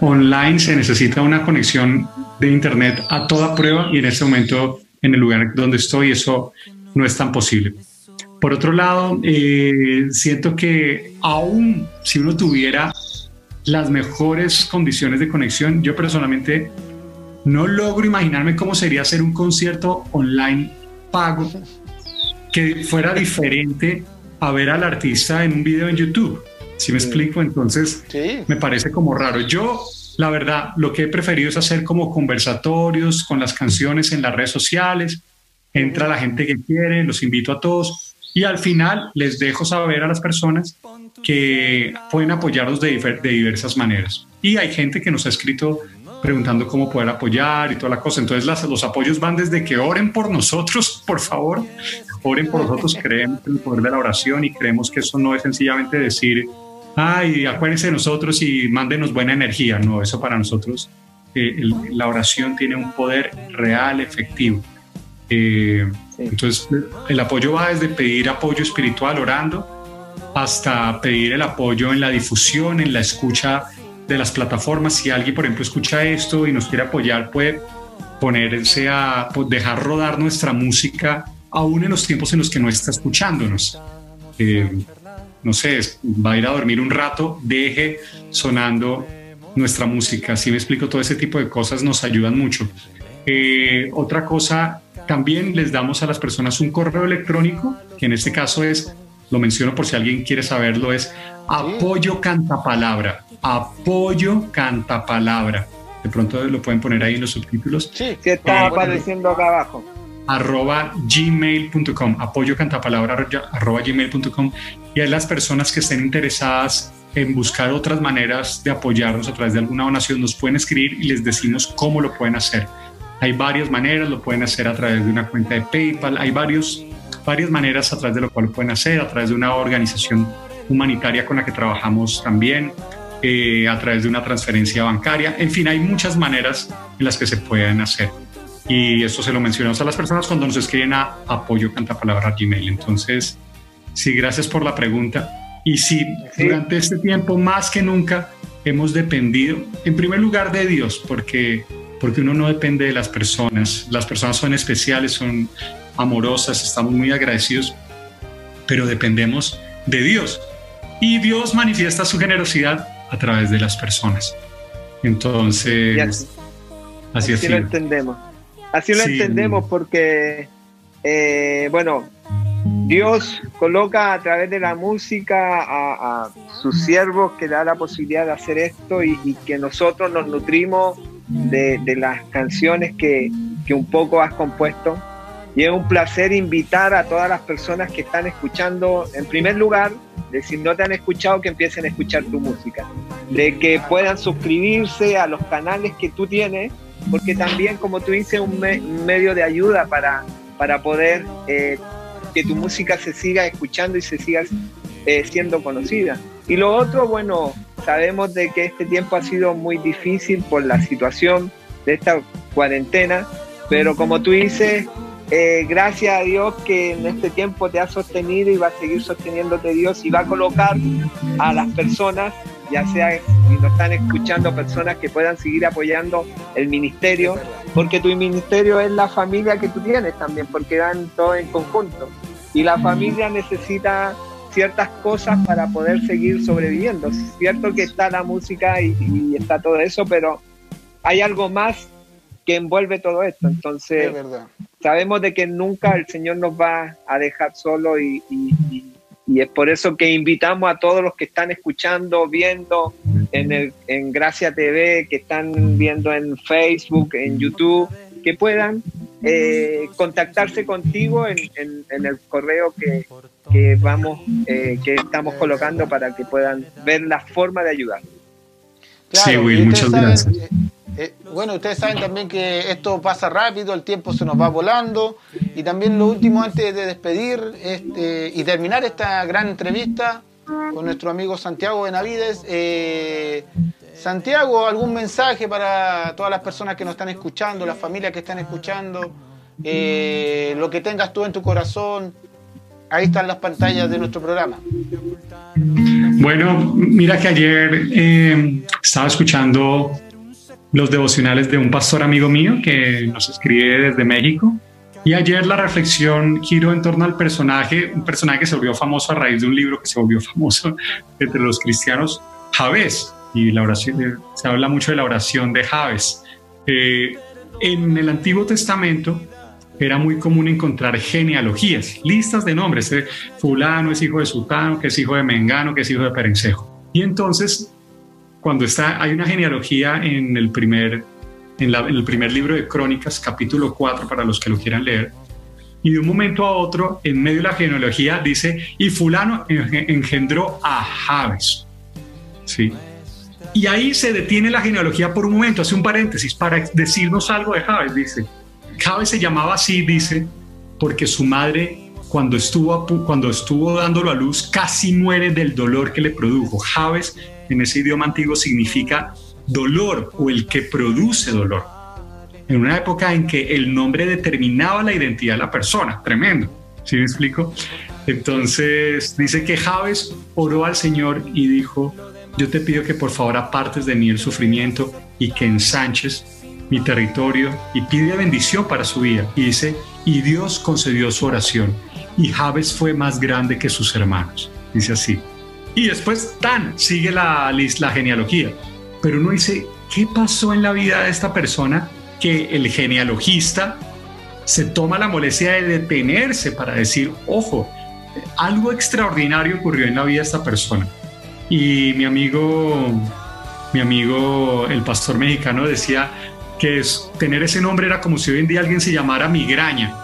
online se necesita una conexión de internet a toda prueba y en este momento en el lugar donde estoy eso no es tan posible. Por otro lado, eh, siento que aún si uno tuviera las mejores condiciones de conexión, yo personalmente no logro imaginarme cómo sería hacer un concierto online pago que fuera diferente a ver al artista en un video en YouTube. Si me explico, entonces me parece como raro. Yo, la verdad, lo que he preferido es hacer como conversatorios con las canciones en las redes sociales. Entra la gente que quiere, los invito a todos y al final les dejo saber a las personas que pueden apoyarnos de, de diversas maneras. Y hay gente que nos ha escrito preguntando cómo poder apoyar y toda la cosa. Entonces las, los apoyos van desde que oren por nosotros, por favor, oren por nosotros, creemos en el poder de la oración y creemos que eso no es sencillamente decir, ay, acuérdense de nosotros y mándenos buena energía. No, eso para nosotros, eh, la oración tiene un poder real, efectivo. Eh, entonces el apoyo va desde pedir apoyo espiritual orando hasta pedir el apoyo en la difusión, en la escucha de las plataformas. Si alguien, por ejemplo, escucha esto y nos quiere apoyar, puede ponerse a pues, dejar rodar nuestra música aún en los tiempos en los que no está escuchándonos. Eh, no sé, va a ir a dormir un rato, deje sonando nuestra música. Si me explico, todo ese tipo de cosas nos ayudan mucho. Eh, otra cosa, también les damos a las personas un correo electrónico, que en este caso es, lo menciono por si alguien quiere saberlo, es apoyo cantapalabra apoyo canta palabra. De pronto lo pueden poner ahí en los subtítulos. Sí, que está apareciendo acá abajo. Arroba gmail.com, apoyo cantapalabra arroba gmail.com. Y hay las personas que estén interesadas en buscar otras maneras de apoyarnos a través de alguna donación, nos pueden escribir y les decimos cómo lo pueden hacer. Hay varias maneras, lo pueden hacer a través de una cuenta de PayPal, hay varios, varias maneras a través de lo cual lo pueden hacer, a través de una organización humanitaria con la que trabajamos también, eh, a través de una transferencia bancaria. En fin, hay muchas maneras en las que se pueden hacer. Y esto se lo mencionamos a las personas cuando nos escriben a apoyo cantapalabra gmail. Entonces, sí, gracias por la pregunta. Y sí, durante este tiempo, más que nunca, hemos dependido, en primer lugar, de Dios, porque, porque uno no depende de las personas. Las personas son especiales, son amorosas, estamos muy agradecidos, pero dependemos de Dios. Y Dios manifiesta su generosidad a través de las personas. Entonces, así, así, lo entendemos. Así lo entendemos porque, eh, bueno, Dios coloca a través de la música a, sus siervos que da la posibilidad de hacer esto y, que nosotros nos nutrimos de, las canciones que, que, un poco has compuesto. Y es un placer invitar a todas las personas que están escuchando, en primer lugar, de si no te han escuchado, que empiecen a escuchar tu música, de que puedan suscribirse a los canales que tú tienes, porque también, como tú dices, un, un medio de ayuda para, para poder eh, que tu música se siga escuchando y se siga eh, siendo conocida. Y lo otro, bueno, sabemos de que este tiempo ha sido muy difícil por la situación de esta cuarentena, pero como tú dices, eh, gracias a Dios que en este tiempo te ha sostenido y va a seguir sosteniéndote Dios y va a colocar a las personas, ya sea si nos están escuchando personas que puedan seguir apoyando el ministerio, porque tu ministerio es la familia que tú tienes también, porque dan todo en conjunto. Y la familia necesita ciertas cosas para poder seguir sobreviviendo. Es cierto que está la música y, y está todo eso, pero hay algo más que envuelve todo esto. Entonces, sabemos de que nunca el Señor nos va a dejar solo y, es por eso que invitamos a todos los que están escuchando, viendo en, el, en Gracia TV, que están viendo en Facebook, en YouTube, que puedan eh, contactarse contigo en, el correo que, vamos, eh, que estamos colocando para que puedan ver la forma de ayudar. sí, Will, muchas gracias. Eh, eh, bueno, ustedes saben también que esto pasa rápido, el tiempo se nos va volando. Y también lo último, antes de despedir este, y terminar esta gran entrevista con nuestro amigo Santiago Benavides. Eh, Santiago, ¿algún mensaje para todas las personas que nos están escuchando, las familias que están escuchando? eh, lo que tengas tú en tu corazón. Ahí están las pantallas de nuestro programa. Bueno, mira que ayer eh, estaba escuchando los devocionales de un pastor amigo mío que nos escribe desde México. Y ayer la reflexión giró en torno al personaje, un personaje que se volvió famoso a raíz de un libro que se volvió famoso entre los cristianos, Javés. Y la oración, se habla mucho de la oración de Javés. Eh, en el Antiguo Testamento era muy común encontrar genealogías, listas de nombres. Eh, fulano es hijo de Sultano, que es hijo de Mengano, que es hijo de Perencejo. Y entonces cuando está, hay una genealogía en el primer, en, el primer libro de Crónicas, capítulo 4, para los que lo quieran leer, y de un momento a otro, en medio de la genealogía, dice, y fulano engendró a Javes. ¿Sí? Y ahí se detiene la genealogía por un momento, hace un paréntesis, para decirnos algo de Javes, dice. Javes se llamaba así, dice, porque su madre, cuando estuvo, cuando estuvo dándolo a luz, casi muere del dolor que le produjo. Javes en ese idioma antiguo significa dolor o el que produce dolor. En una época en que el nombre determinaba la identidad de la persona, tremendo, ¿sí me explico? Entonces dice que Javes oró al Señor y dijo, yo te pido que por favor apartes de mí el sufrimiento y que ensanches mi territorio y pide bendición para su vida. Y dice, y Dios concedió su oración y Javes fue más grande que sus hermanos. Dice así, y después, tan, sigue la, la genealogía. Pero uno dice, ¿qué pasó en la vida de esta persona que el genealogista se toma la molestia de detenerse para decir, ojo, algo extraordinario ocurrió en la vida de esta persona? Y mi amigo, mi amigo, el pastor mexicano decía que es, tener ese nombre era como si hoy en día alguien se llamara migraña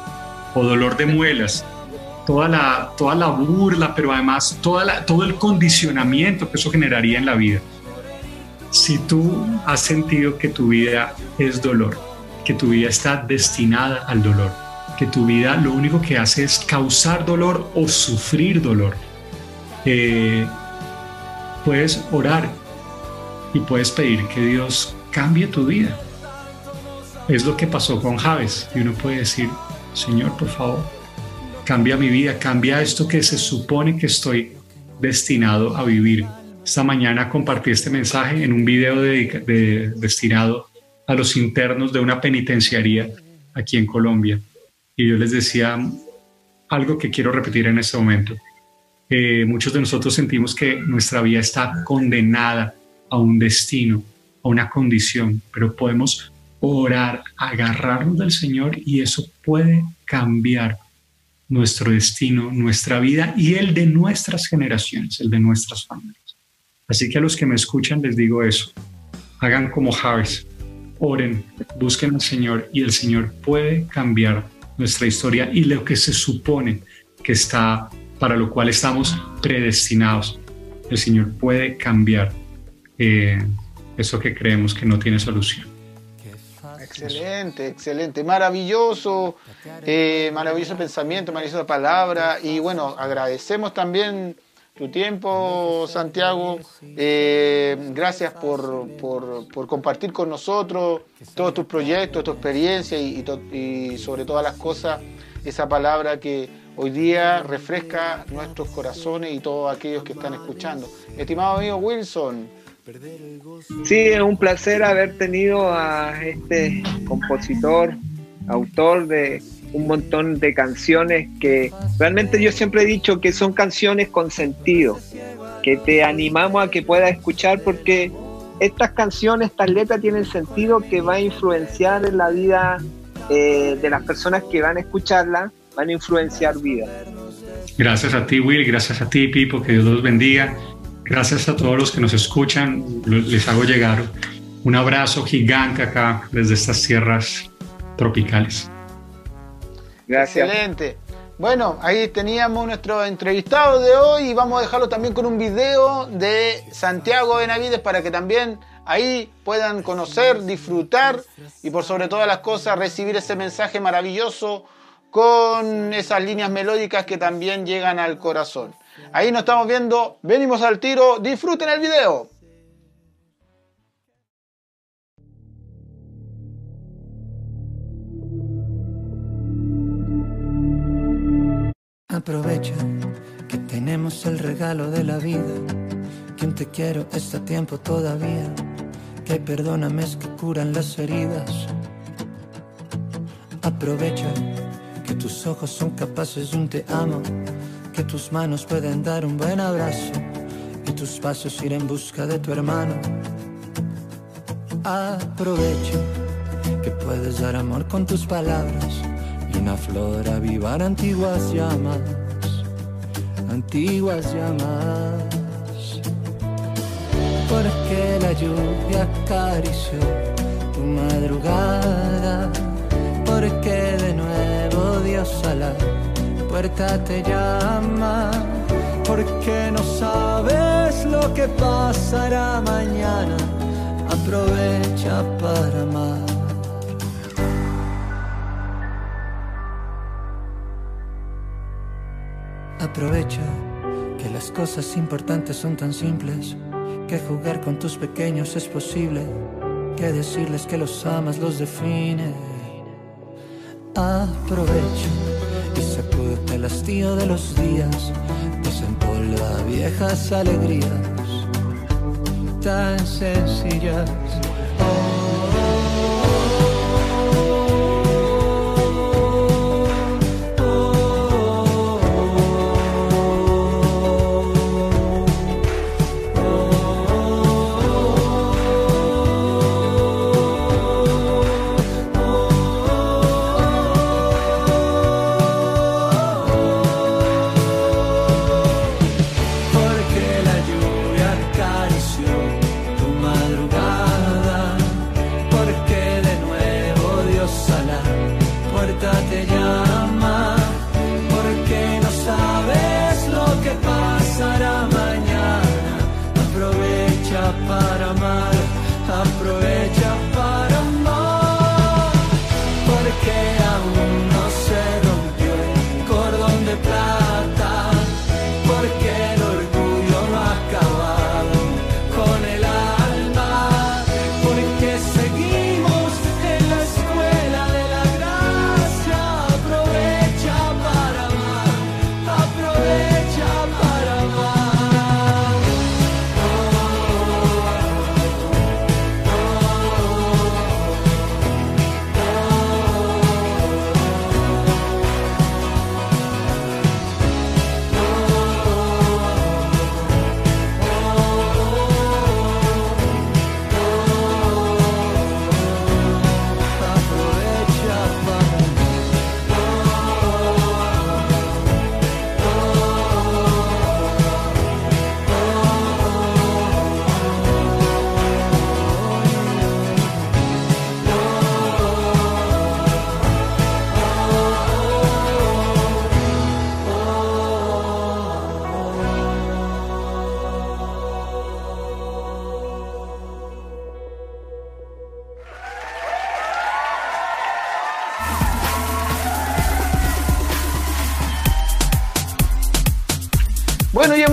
o dolor de muelas toda la, toda la burla, pero además toda todo el condicionamiento que eso generaría en la vida. Si tú has sentido que tu vida es dolor, que tu vida está destinada al dolor, que tu vida lo único que hace es causar dolor o sufrir dolor, eh, puedes orar y puedes pedir que Dios cambie tu vida. Es lo que pasó con Javes y uno puede decir, Señor, por favor, cambia mi vida, cambia esto que se supone que estoy destinado a vivir. Esta mañana compartí este mensaje en un video destinado a los internos de una penitenciaría aquí en Colombia. Y yo les decía algo que quiero repetir en este momento. muchos de nosotros sentimos que nuestra vida está condenada a un destino, a una condición, pero podemos orar, agarrarnos del Señor y eso puede cambiar nuestro destino, nuestra vida y el de nuestras generaciones, el de nuestras familias. Así que a los que me escuchan les digo eso, hagan como Javes, oren, busquen al Señor y el Señor puede cambiar nuestra historia y lo que se supone que está, para lo cual estamos predestinados. El Señor puede cambiar eh, eso que creemos que no tiene solución. Excelente, excelente, maravilloso, eh, maravilloso pensamiento, maravillosa palabra y bueno, agradecemos también tu tiempo, Santiago. Eh, gracias por, compartir con nosotros todos tus proyectos, tu experiencia y, y, sobre todas las cosas, esa palabra que hoy día refresca nuestros corazones y todos aquellos que están escuchando. Estimado amigo Wilson, Sí, es un placer haber tenido a este compositor, autor de un montón de canciones que realmente yo siempre he dicho que son canciones con sentido, que te animamos a que puedas escuchar porque estas canciones, estas letras tienen sentido que va a influenciar en la vida eh, de las personas que van a escucharla, van a influenciar vida. Gracias a ti, Will, gracias a ti, Pipo, que Dios los bendiga. Gracias a todos los que nos escuchan. Les hago llegar un abrazo gigante acá desde estas tierras tropicales. Gracias. Excelente. Bueno, ahí teníamos nuestro entrevistado de hoy y vamos a dejarlo también con un video de Santiago Benavides para que también ahí puedan conocer, disfrutar y por sobre todas las cosas recibir ese mensaje maravilloso con esas líneas melódicas que también llegan al corazón. Ahí nos estamos viendo, venimos al tiro, disfruten el video. Aprovecha que tenemos el regalo de la vida. Quien te quiero está a tiempo todavía. Que perdóname que curan las heridas. Aprovecha que tus ojos son capaces de un te amo. Que tus manos pueden dar un buen abrazo. Y tus pasos ir en busca de tu hermano. Aprovecha que puedes dar amor con tus palabras y una flor avivar antiguas llamas, antiguas llamas. Porque la lluvia acarició tu madrugada, porque de nuevo Dios a la puerta te llama, porque no sabes lo que pasará mañana aprovecha para amar. Aprovecha que las cosas importantes son tan simples, que jugar con tus pequeños es posible, que decirles que los amas los define. Aprovecha y sacúdete el hastío de los días, desempolva viejas alegrías tan sencillas. Bueno,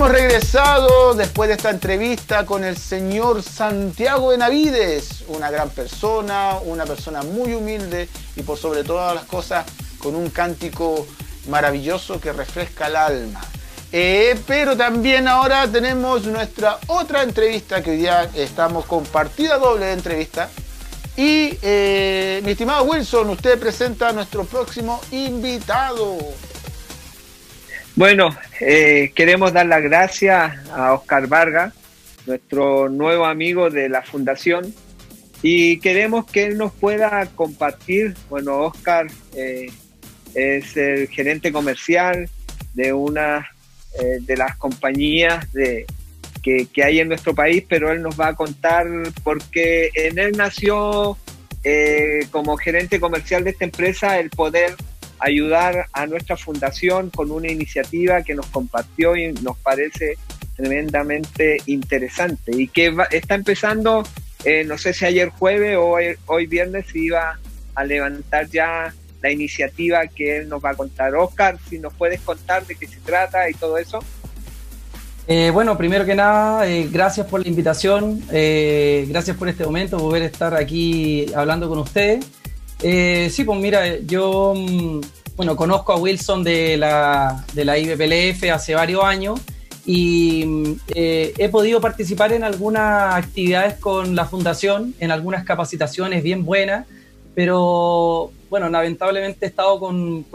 hemos regresado después de esta entrevista con el señor Santiago Benavides, una gran persona, una persona muy humilde y por sobre todas las cosas con un cántico maravilloso que refresca el alma. Eh, pero también ahora tenemos nuestra otra entrevista que hoy día estamos compartida doble de entrevista. Y eh, mi estimado Wilson, usted presenta a nuestro próximo invitado. Bueno, eh, queremos dar las gracias a Oscar Vargas, nuestro nuevo amigo de la fundación, y queremos que él nos pueda compartir, bueno, Oscar eh, es el gerente comercial de una eh, de las compañías que, hay en nuestro país, pero él nos va a contar porque en él nació como gerente comercial de esta empresa el poder ayudar a nuestra fundación con una iniciativa que nos compartió y nos parece tremendamente interesante y que está empezando, eh, no sé si ayer jueves o hoy, viernes se iba a levantar ya la iniciativa que él nos va a contar. Oscar, si nos puedes contar de qué se trata y todo eso. Eh, bueno, primero que nada, eh, gracias por la invitación, gracias por este momento, poder estar aquí hablando con ustedes. Sí, pues mira, yo mm, bueno, conozco a Wilson de la, de la IBPLF hace varios años y eh, he podido participar en algunas actividades con la fundación, en algunas capacitaciones bien buenas, pero bueno, lamentablemente he estado con,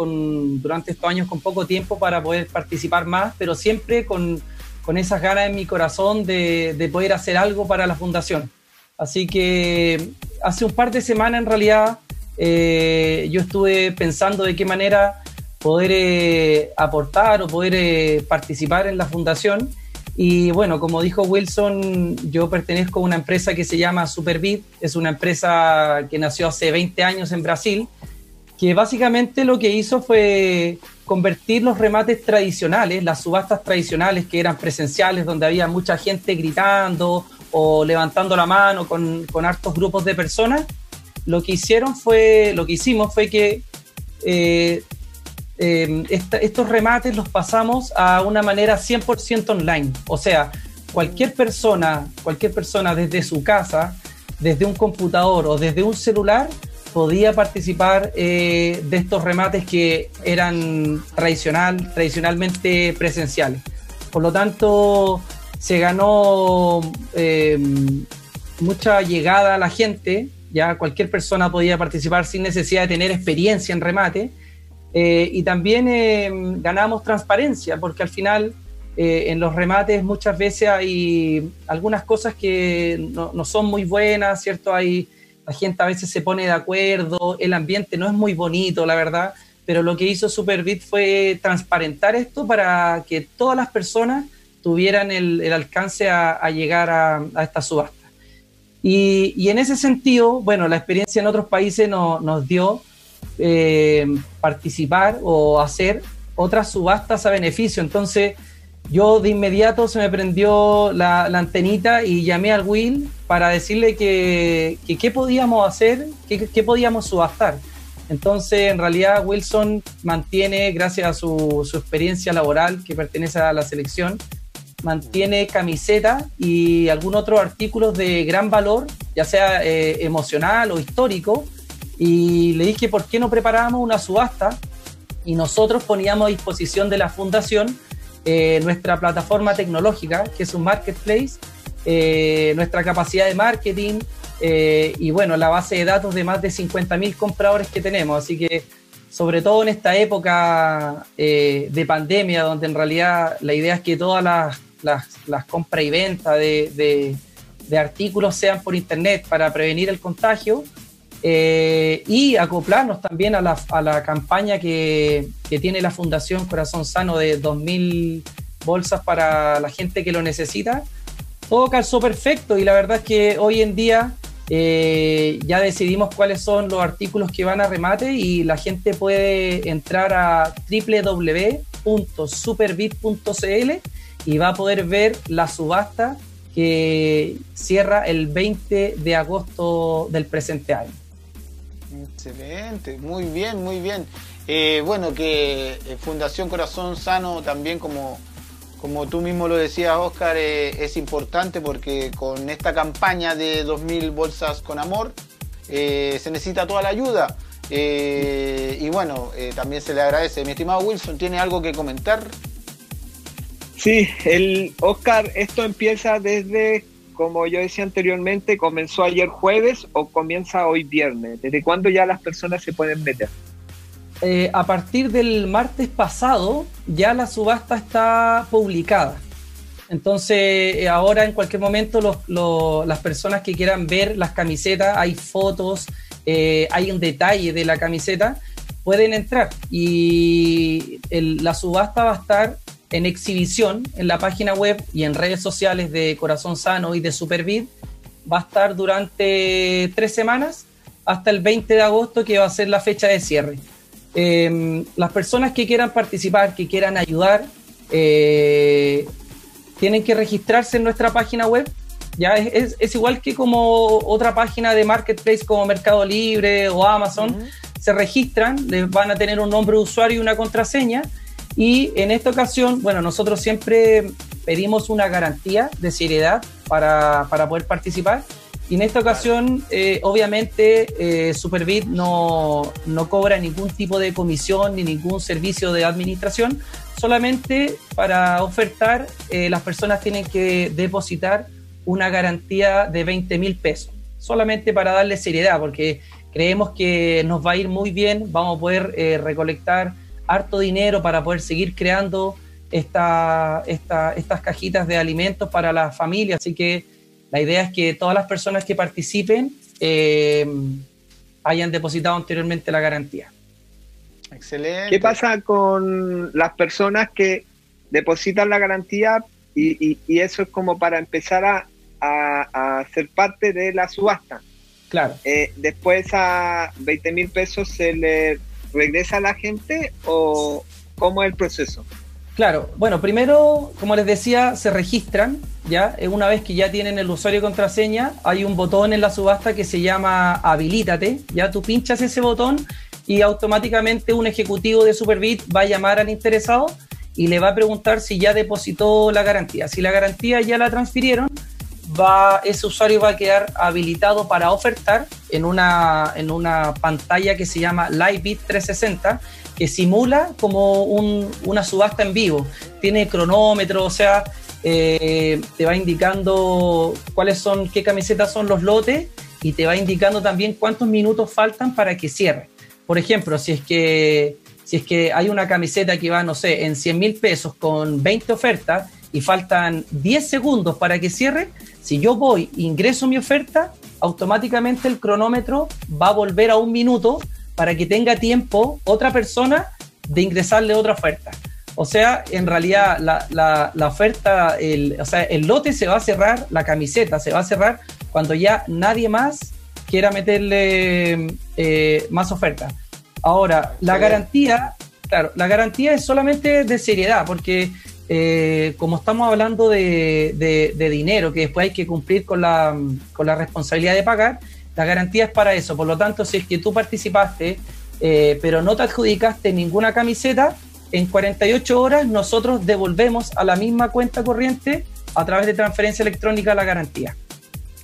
durante estos años con poco tiempo para poder participar más, pero siempre con, con esas ganas en mi corazón de, de, poder hacer algo para la fundación. Así que hace un par de semanas en realidad eh, yo estuve pensando de qué manera poder eh, aportar o poder eh, participar en la fundación. Y bueno, como dijo Wilson, yo pertenezco a una empresa que se llama Superbit, es una empresa que nació hace 20 años en Brasil, que básicamente lo que hizo fue convertir los remates tradicionales, las subastas tradicionales que eran presenciales, donde había mucha gente gritando o levantando la mano con, con hartos grupos de personas, lo que hicieron fue, lo que hicimos fue que eh, Em, estos remates los pasamos a una manera 100% online. O sea, cualquier persona, cualquier persona desde su casa, desde un computador o desde un celular, podía participar eh, de estos remates que eran tradicional, tradicionalmente presenciales. Por lo tanto, se ganó em, mucha llegada a la gente, ya cualquier persona podía participar sin necesidad de tener experiencia en remate eh, y también eh, ganamos transparencia, porque al final eh, en los remates muchas veces hay algunas cosas que no, son muy buenas, ¿cierto? Hay, la gente a veces se pone de acuerdo, el ambiente no es muy bonito, la verdad, pero lo que hizo Superbit fue transparentar esto para que todas las personas tuvieran el, alcance a, a llegar a, a, esta subasta. Y, y, en ese sentido, bueno, la experiencia en otros países no, nos dio eh, participar o hacer otras subastas a beneficio. Entonces, yo de inmediato se me prendió la, antenita y llamé al Will para decirle que qué podíamos hacer, qué podíamos subastar. Entonces, en realidad, Wilson mantiene, gracias a su, su, experiencia laboral que pertenece a la selección, mantiene camiseta y algún otro artículos de gran valor, ya sea eh, emocional o histórico, y le dije por qué no preparábamos una subasta y nosotros poníamos a disposición de la fundación eh, nuestra plataforma tecnológica, que es un marketplace, eh, nuestra capacidad de marketing eh, y bueno, la base de datos de más de 50.000 compradores que tenemos. Así que sobre todo en esta época eh, de pandemia, donde en realidad la idea es que todas las, las, las compras y ventas de, de, artículos sean por internet para prevenir el contagio, eh, y acoplarnos también a la, a la campaña que, que, tiene la Fundación Corazón Sano de 2.000 bolsas para la gente que lo necesita. Todo calzó perfecto y la verdad es que hoy en día eh, ya decidimos cuáles son los artículos que van a remate y la gente puede entrar a www.superbit.cl y va a poder ver la subasta que cierra el 20 de agosto del presente año. Excelente, muy bien, muy bien. Eh, bueno, que eh, Fundación Corazón Sano también como, como tú mismo lo decías, Oscar, eh, es importante porque con esta campaña de 2.000 bolsas con amor se necesita toda la ayuda. Y bueno, también se le agradece. Mi estimado Wilson, ¿tiene algo que comentar? Sí, el Oscar, esto empieza desde como yo decía anteriormente, comenzó ayer jueves o comienza hoy viernes? ¿Desde cuándo ya las personas se pueden meter? Eh, a partir del martes pasado ya la subasta está publicada. Entonces, eh, ahora en cualquier momento los, las personas que quieran ver las camisetas, hay fotos, eh, hay un detalle de la camiseta, pueden entrar. Y el, la subasta va a estar en exhibición en la página web y en redes sociales de Corazón Sano y de Supervid. Va a estar durante tres semanas hasta el 20 de agosto, que va a ser la fecha de cierre. Eh, las personas que quieran participar, que quieran ayudar, eh, tienen que registrarse en nuestra página web. Ya es, es, es, igual que como otra página de marketplace como Mercado Libre o Amazon. Uh -huh. Se registran, les van a tener un nombre de usuario y una contraseña y en esta ocasión, bueno, nosotros siempre pedimos una garantía de seriedad para, para poder participar Y en esta ocasión, eh, obviamente, eh, Superbit no, no, cobra ningún tipo de comisión ni ningún servicio de administración. Solamente para ofertar, eh, las personas tienen que depositar una garantía de 20 mil pesos. Solamente para darle seriedad, porque creemos que nos va a ir muy bien. Vamos a poder recolectar harto dinero para poder seguir creando esta, estas cajitas de alimentos para las familias. Así que la idea es que todas las personas que participen eh, hayan depositado anteriormente la garantía. Excelente. ¿Qué pasa con las personas que depositan la garantía y, eso es como para empezar a, ser parte de la subasta? Claro. Eh, después a 20 mil pesos se le regresa la gente o cómo es el proceso? Claro, bueno, primero, como les decía, se registran, ¿ya? Eh, una vez que ya tienen el usuario contraseña, hay un botón en la subasta que se llama Habilítate, ¿ya? Tú pinchas ese botón y automáticamente un ejecutivo de Superbit va a llamar al interesado y le va a preguntar si ya depositó la garantía. Si la garantía ya la transfirieron, va, ese usuario va a quedar habilitado para ofertar en una, en una pantalla que se llama LiveBit 360 que simula como una subasta en vivo. Tiene cronómetro, o sea, eh, te va indicando cuáles son, qué camisetas son los lotes y te va indicando también cuántos minutos faltan para que cierre. Por ejemplo, si es que, si es que hay una camiseta que va, no sé, en 100 mil pesos con 20 ofertas y faltan 10 segundos para que cierre, si yo voy, ingreso mi oferta, automáticamente el cronómetro va a volver a un minuto para que tenga tiempo otra persona de ingresarle otra oferta. O sea, en realidad la, oferta, el, o sea, el lote se va a cerrar, la camiseta se va a cerrar cuando ya nadie más quiera meterle eh, más oferta. Ahora, la garantía, claro, la garantía es solamente de seriedad, porque eh, como estamos hablando de, de, dinero, que después hay que cumplir con la, con la responsabilidad de pagar, la garantía es para eso. Por lo tanto, si es que tú participaste, eh, pero no te adjudicaste ninguna camiseta, en 48 horas nosotros devolvemos a la misma cuenta corriente a través de transferencia electrónica la garantía.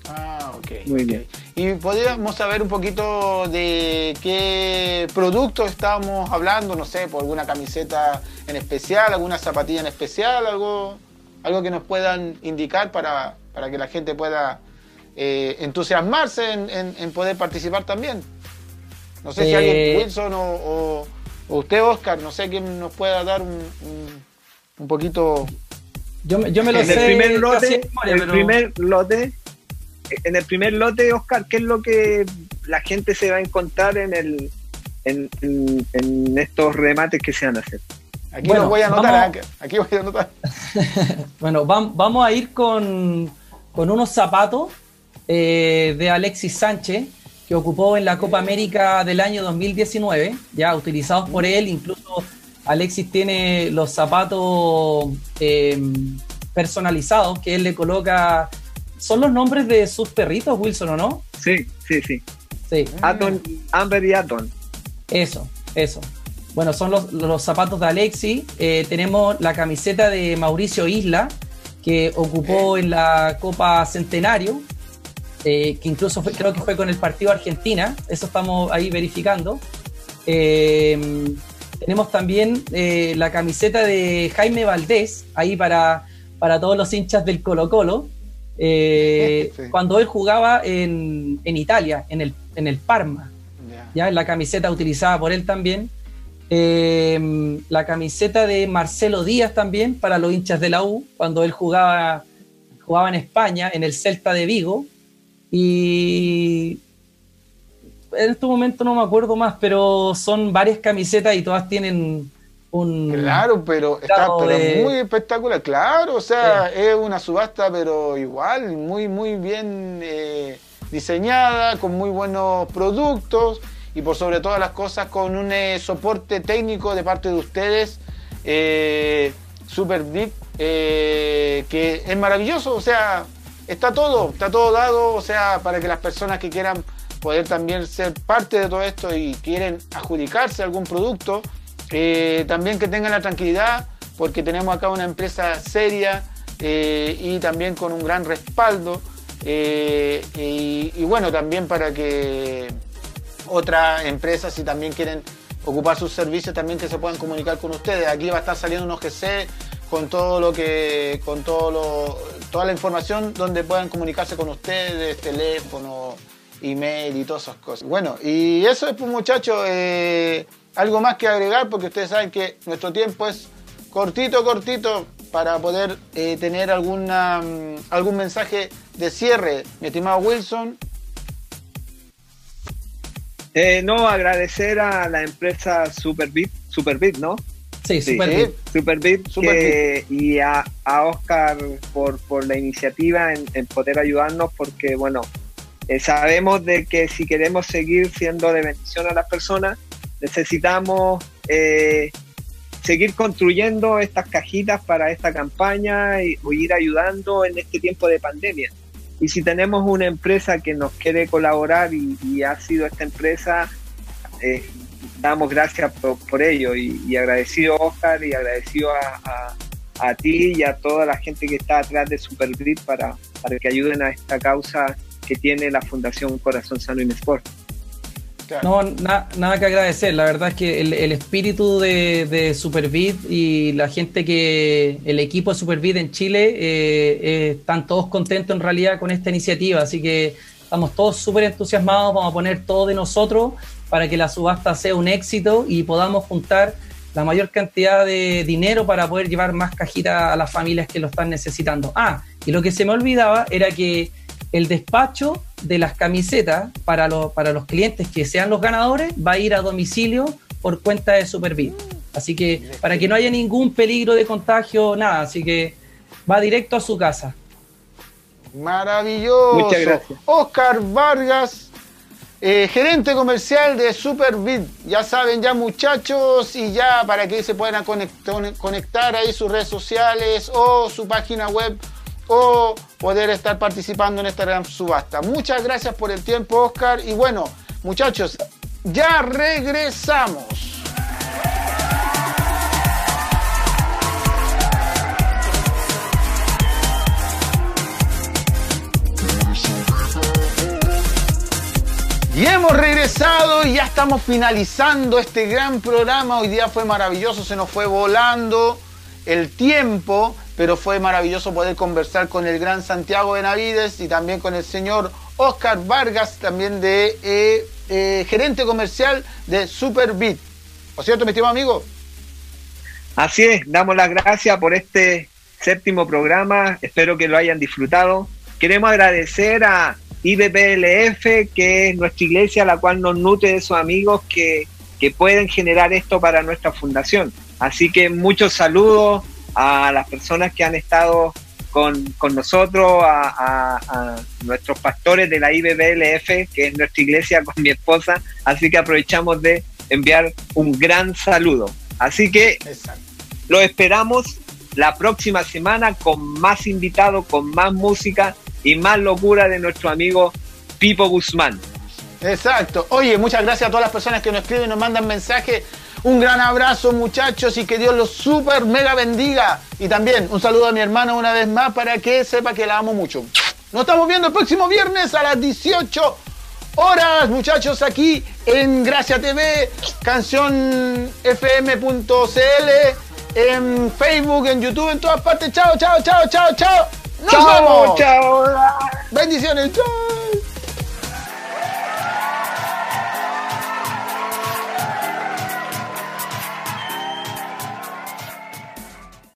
Ah, ok. Muy bien. Y podríamos saber un poquito de qué producto estamos hablando, no sé, por alguna camiseta en especial, alguna zapatilla en especial, algo, algo que nos puedan indicar para, para que la gente pueda eh, entusiasmarse en, poder participar también. No sé si alguien, eh, Wilson o, usted, Oscar, no sé quién nos pueda dar un, un, poquito. Yo, yo, me lo en sé. El primer lote, el primer lote, en el primer lote, Oscar, ¿qué es lo que la gente se va a encontrar en el en, en, estos remates que se van a hacer? Aquí voy a anotar, ¿eh? aquí voy a anotar. bueno, vamos a ir con, con unos zapatos eh, de Alexis Sánchez, que ocupó en la Copa América del año 2019, ya utilizados por él, incluso Alexis tiene los zapatos eh, personalizados que él le coloca. ¿Son los nombres de sus perritos, Wilson, o no? Sí, sí, sí. Sí. Aton, Amber y Aton. Eso, eso. Bueno, son los, zapatos de Alexis. Eh, tenemos la camiseta de Mauricio Isla, que ocupó en la Copa Centenario, eh, que incluso creo que fue con el partido Argentina, eso estamos ahí verificando. Eh, tenemos también la camiseta de Jaime Valdés, ahí para, para todos los hinchas del Colo Colo, cuando él jugaba en, en, Italia, en el, en el Parma, ya la camiseta utilizada por él también. la camiseta de Marcelo Díaz también para los hinchas de la U, cuando él jugaba, jugaba en España, en el Celta de Vigo. Y en este momento no me acuerdo más, pero son varias camisetas y todas tienen un... Claro, pero está muy espectacular, claro, o sea, es una subasta, pero igual, muy, muy bien eh, diseñada, con muy buenos productos y por sobre todas las cosas con un eh, soporte técnico de parte de ustedes, eh, super deep, que es maravilloso, o sea, está todo, está todo dado, o sea, para que las personas que quieran poder también ser parte de todo esto y quieren adjudicarse algún producto, eh, también que tengan la tranquilidad, porque tenemos acá una empresa seria eh, y también con un gran respaldo Eh, y, bueno, también para que otras empresas, si también quieren ocupar sus servicios, también que se puedan comunicar con ustedes. Aquí va a estar saliendo un OGC con todo lo que, con todo lo, toda la información donde puedan comunicarse con ustedes, teléfono, email y todas esas cosas. Bueno, y eso es pues muchachos, algo más que agregar porque ustedes saben que nuestro tiempo es cortito, cortito para poder eh, tener alguna, mm, algún mensaje de cierre, mi estimado Wilson. Eh, no, agradecer a la empresa Superbit, Superbit, ¿no? Sí, Superbit. Superbit, y a, Oscar por, por, la iniciativa en, poder ayudarnos porque, bueno, eh, sabemos de que si queremos seguir siendo de bendición a las personas, necesitamos eh, seguir construyendo estas cajitas para esta campaña y, ir ayudando en este tiempo de pandemia. Y si tenemos una empresa que nos quiere colaborar y, ha sido esta empresa, eh, damos gracias por, ello y, agradecido Oscar y agradecido a, ti y a toda la gente que está atrás de Supergrid para, para que ayuden a esta causa que tiene la Fundación Corazón Sano y Sport. No, nada que agradecer. La verdad es que el, espíritu de, de Superbit y la gente que, el equipo de Superbit en Chile, eh, eh, están todos contentos en realidad con esta iniciativa. Así que estamos todos súper entusiasmados. Vamos a poner todo de nosotros para que la subasta sea un éxito y podamos juntar la mayor cantidad de dinero para poder llevar más cajitas a las familias que lo están necesitando. Ah, y lo que se me olvidaba era que el despacho de las camisetas para, para los clientes que sean los ganadores va a ir a domicilio por cuenta de Superbit. Así que para que no haya ningún peligro de contagio, nada, así que va directo a su casa. Maravilloso. Muchas gracias. Oscar Vargas, eh, gerente comercial de Superbit. Ya saben, ya muchachos, y ya para que se puedan conectar, conectar ahí sus redes sociales o su página web poder estar participando en esta gran subasta. Muchas gracias por el tiempo, Oscar. Y bueno, muchachos, ya regresamos. Y hemos regresado y ya estamos finalizando este gran programa. Hoy día fue maravilloso, se nos fue volando el tiempo pero fue maravilloso poder conversar con el gran Santiago Benavides y también con el señor Oscar Vargas, también de eh, eh, gerente comercial de Superbit. ¿O cierto, mi estimado amigo? Así es, damos las gracias por este séptimo programa, espero que lo hayan disfrutado. Queremos agradecer a IBPLF, que es nuestra iglesia, la cual nos nutre de sus amigos que, que pueden generar esto para nuestra fundación. Así que muchos saludos, a las personas que han estado con, nosotros, a, nuestros pastores de la IBBLF, que es nuestra iglesia con mi esposa, así que aprovechamos de enviar un gran saludo. Así que lo esperamos la próxima semana con más invitados, con más música y más locura de nuestro amigo Pipo Guzmán. Exacto. Oye, muchas gracias a todas las personas que nos escriben y nos mandan mensajes un gran abrazo muchachos y que Dios los super mega bendiga. Y también un saludo a mi hermana una vez más para que sepa que la amo mucho. Nos estamos viendo el próximo viernes a las 18 horas muchachos aquí en Gracia TV, canción fm.cl, en Facebook, en YouTube, en todas partes. Chao, chao, chao, chao, chao. Nos chao, chao. Bendiciones. Chao.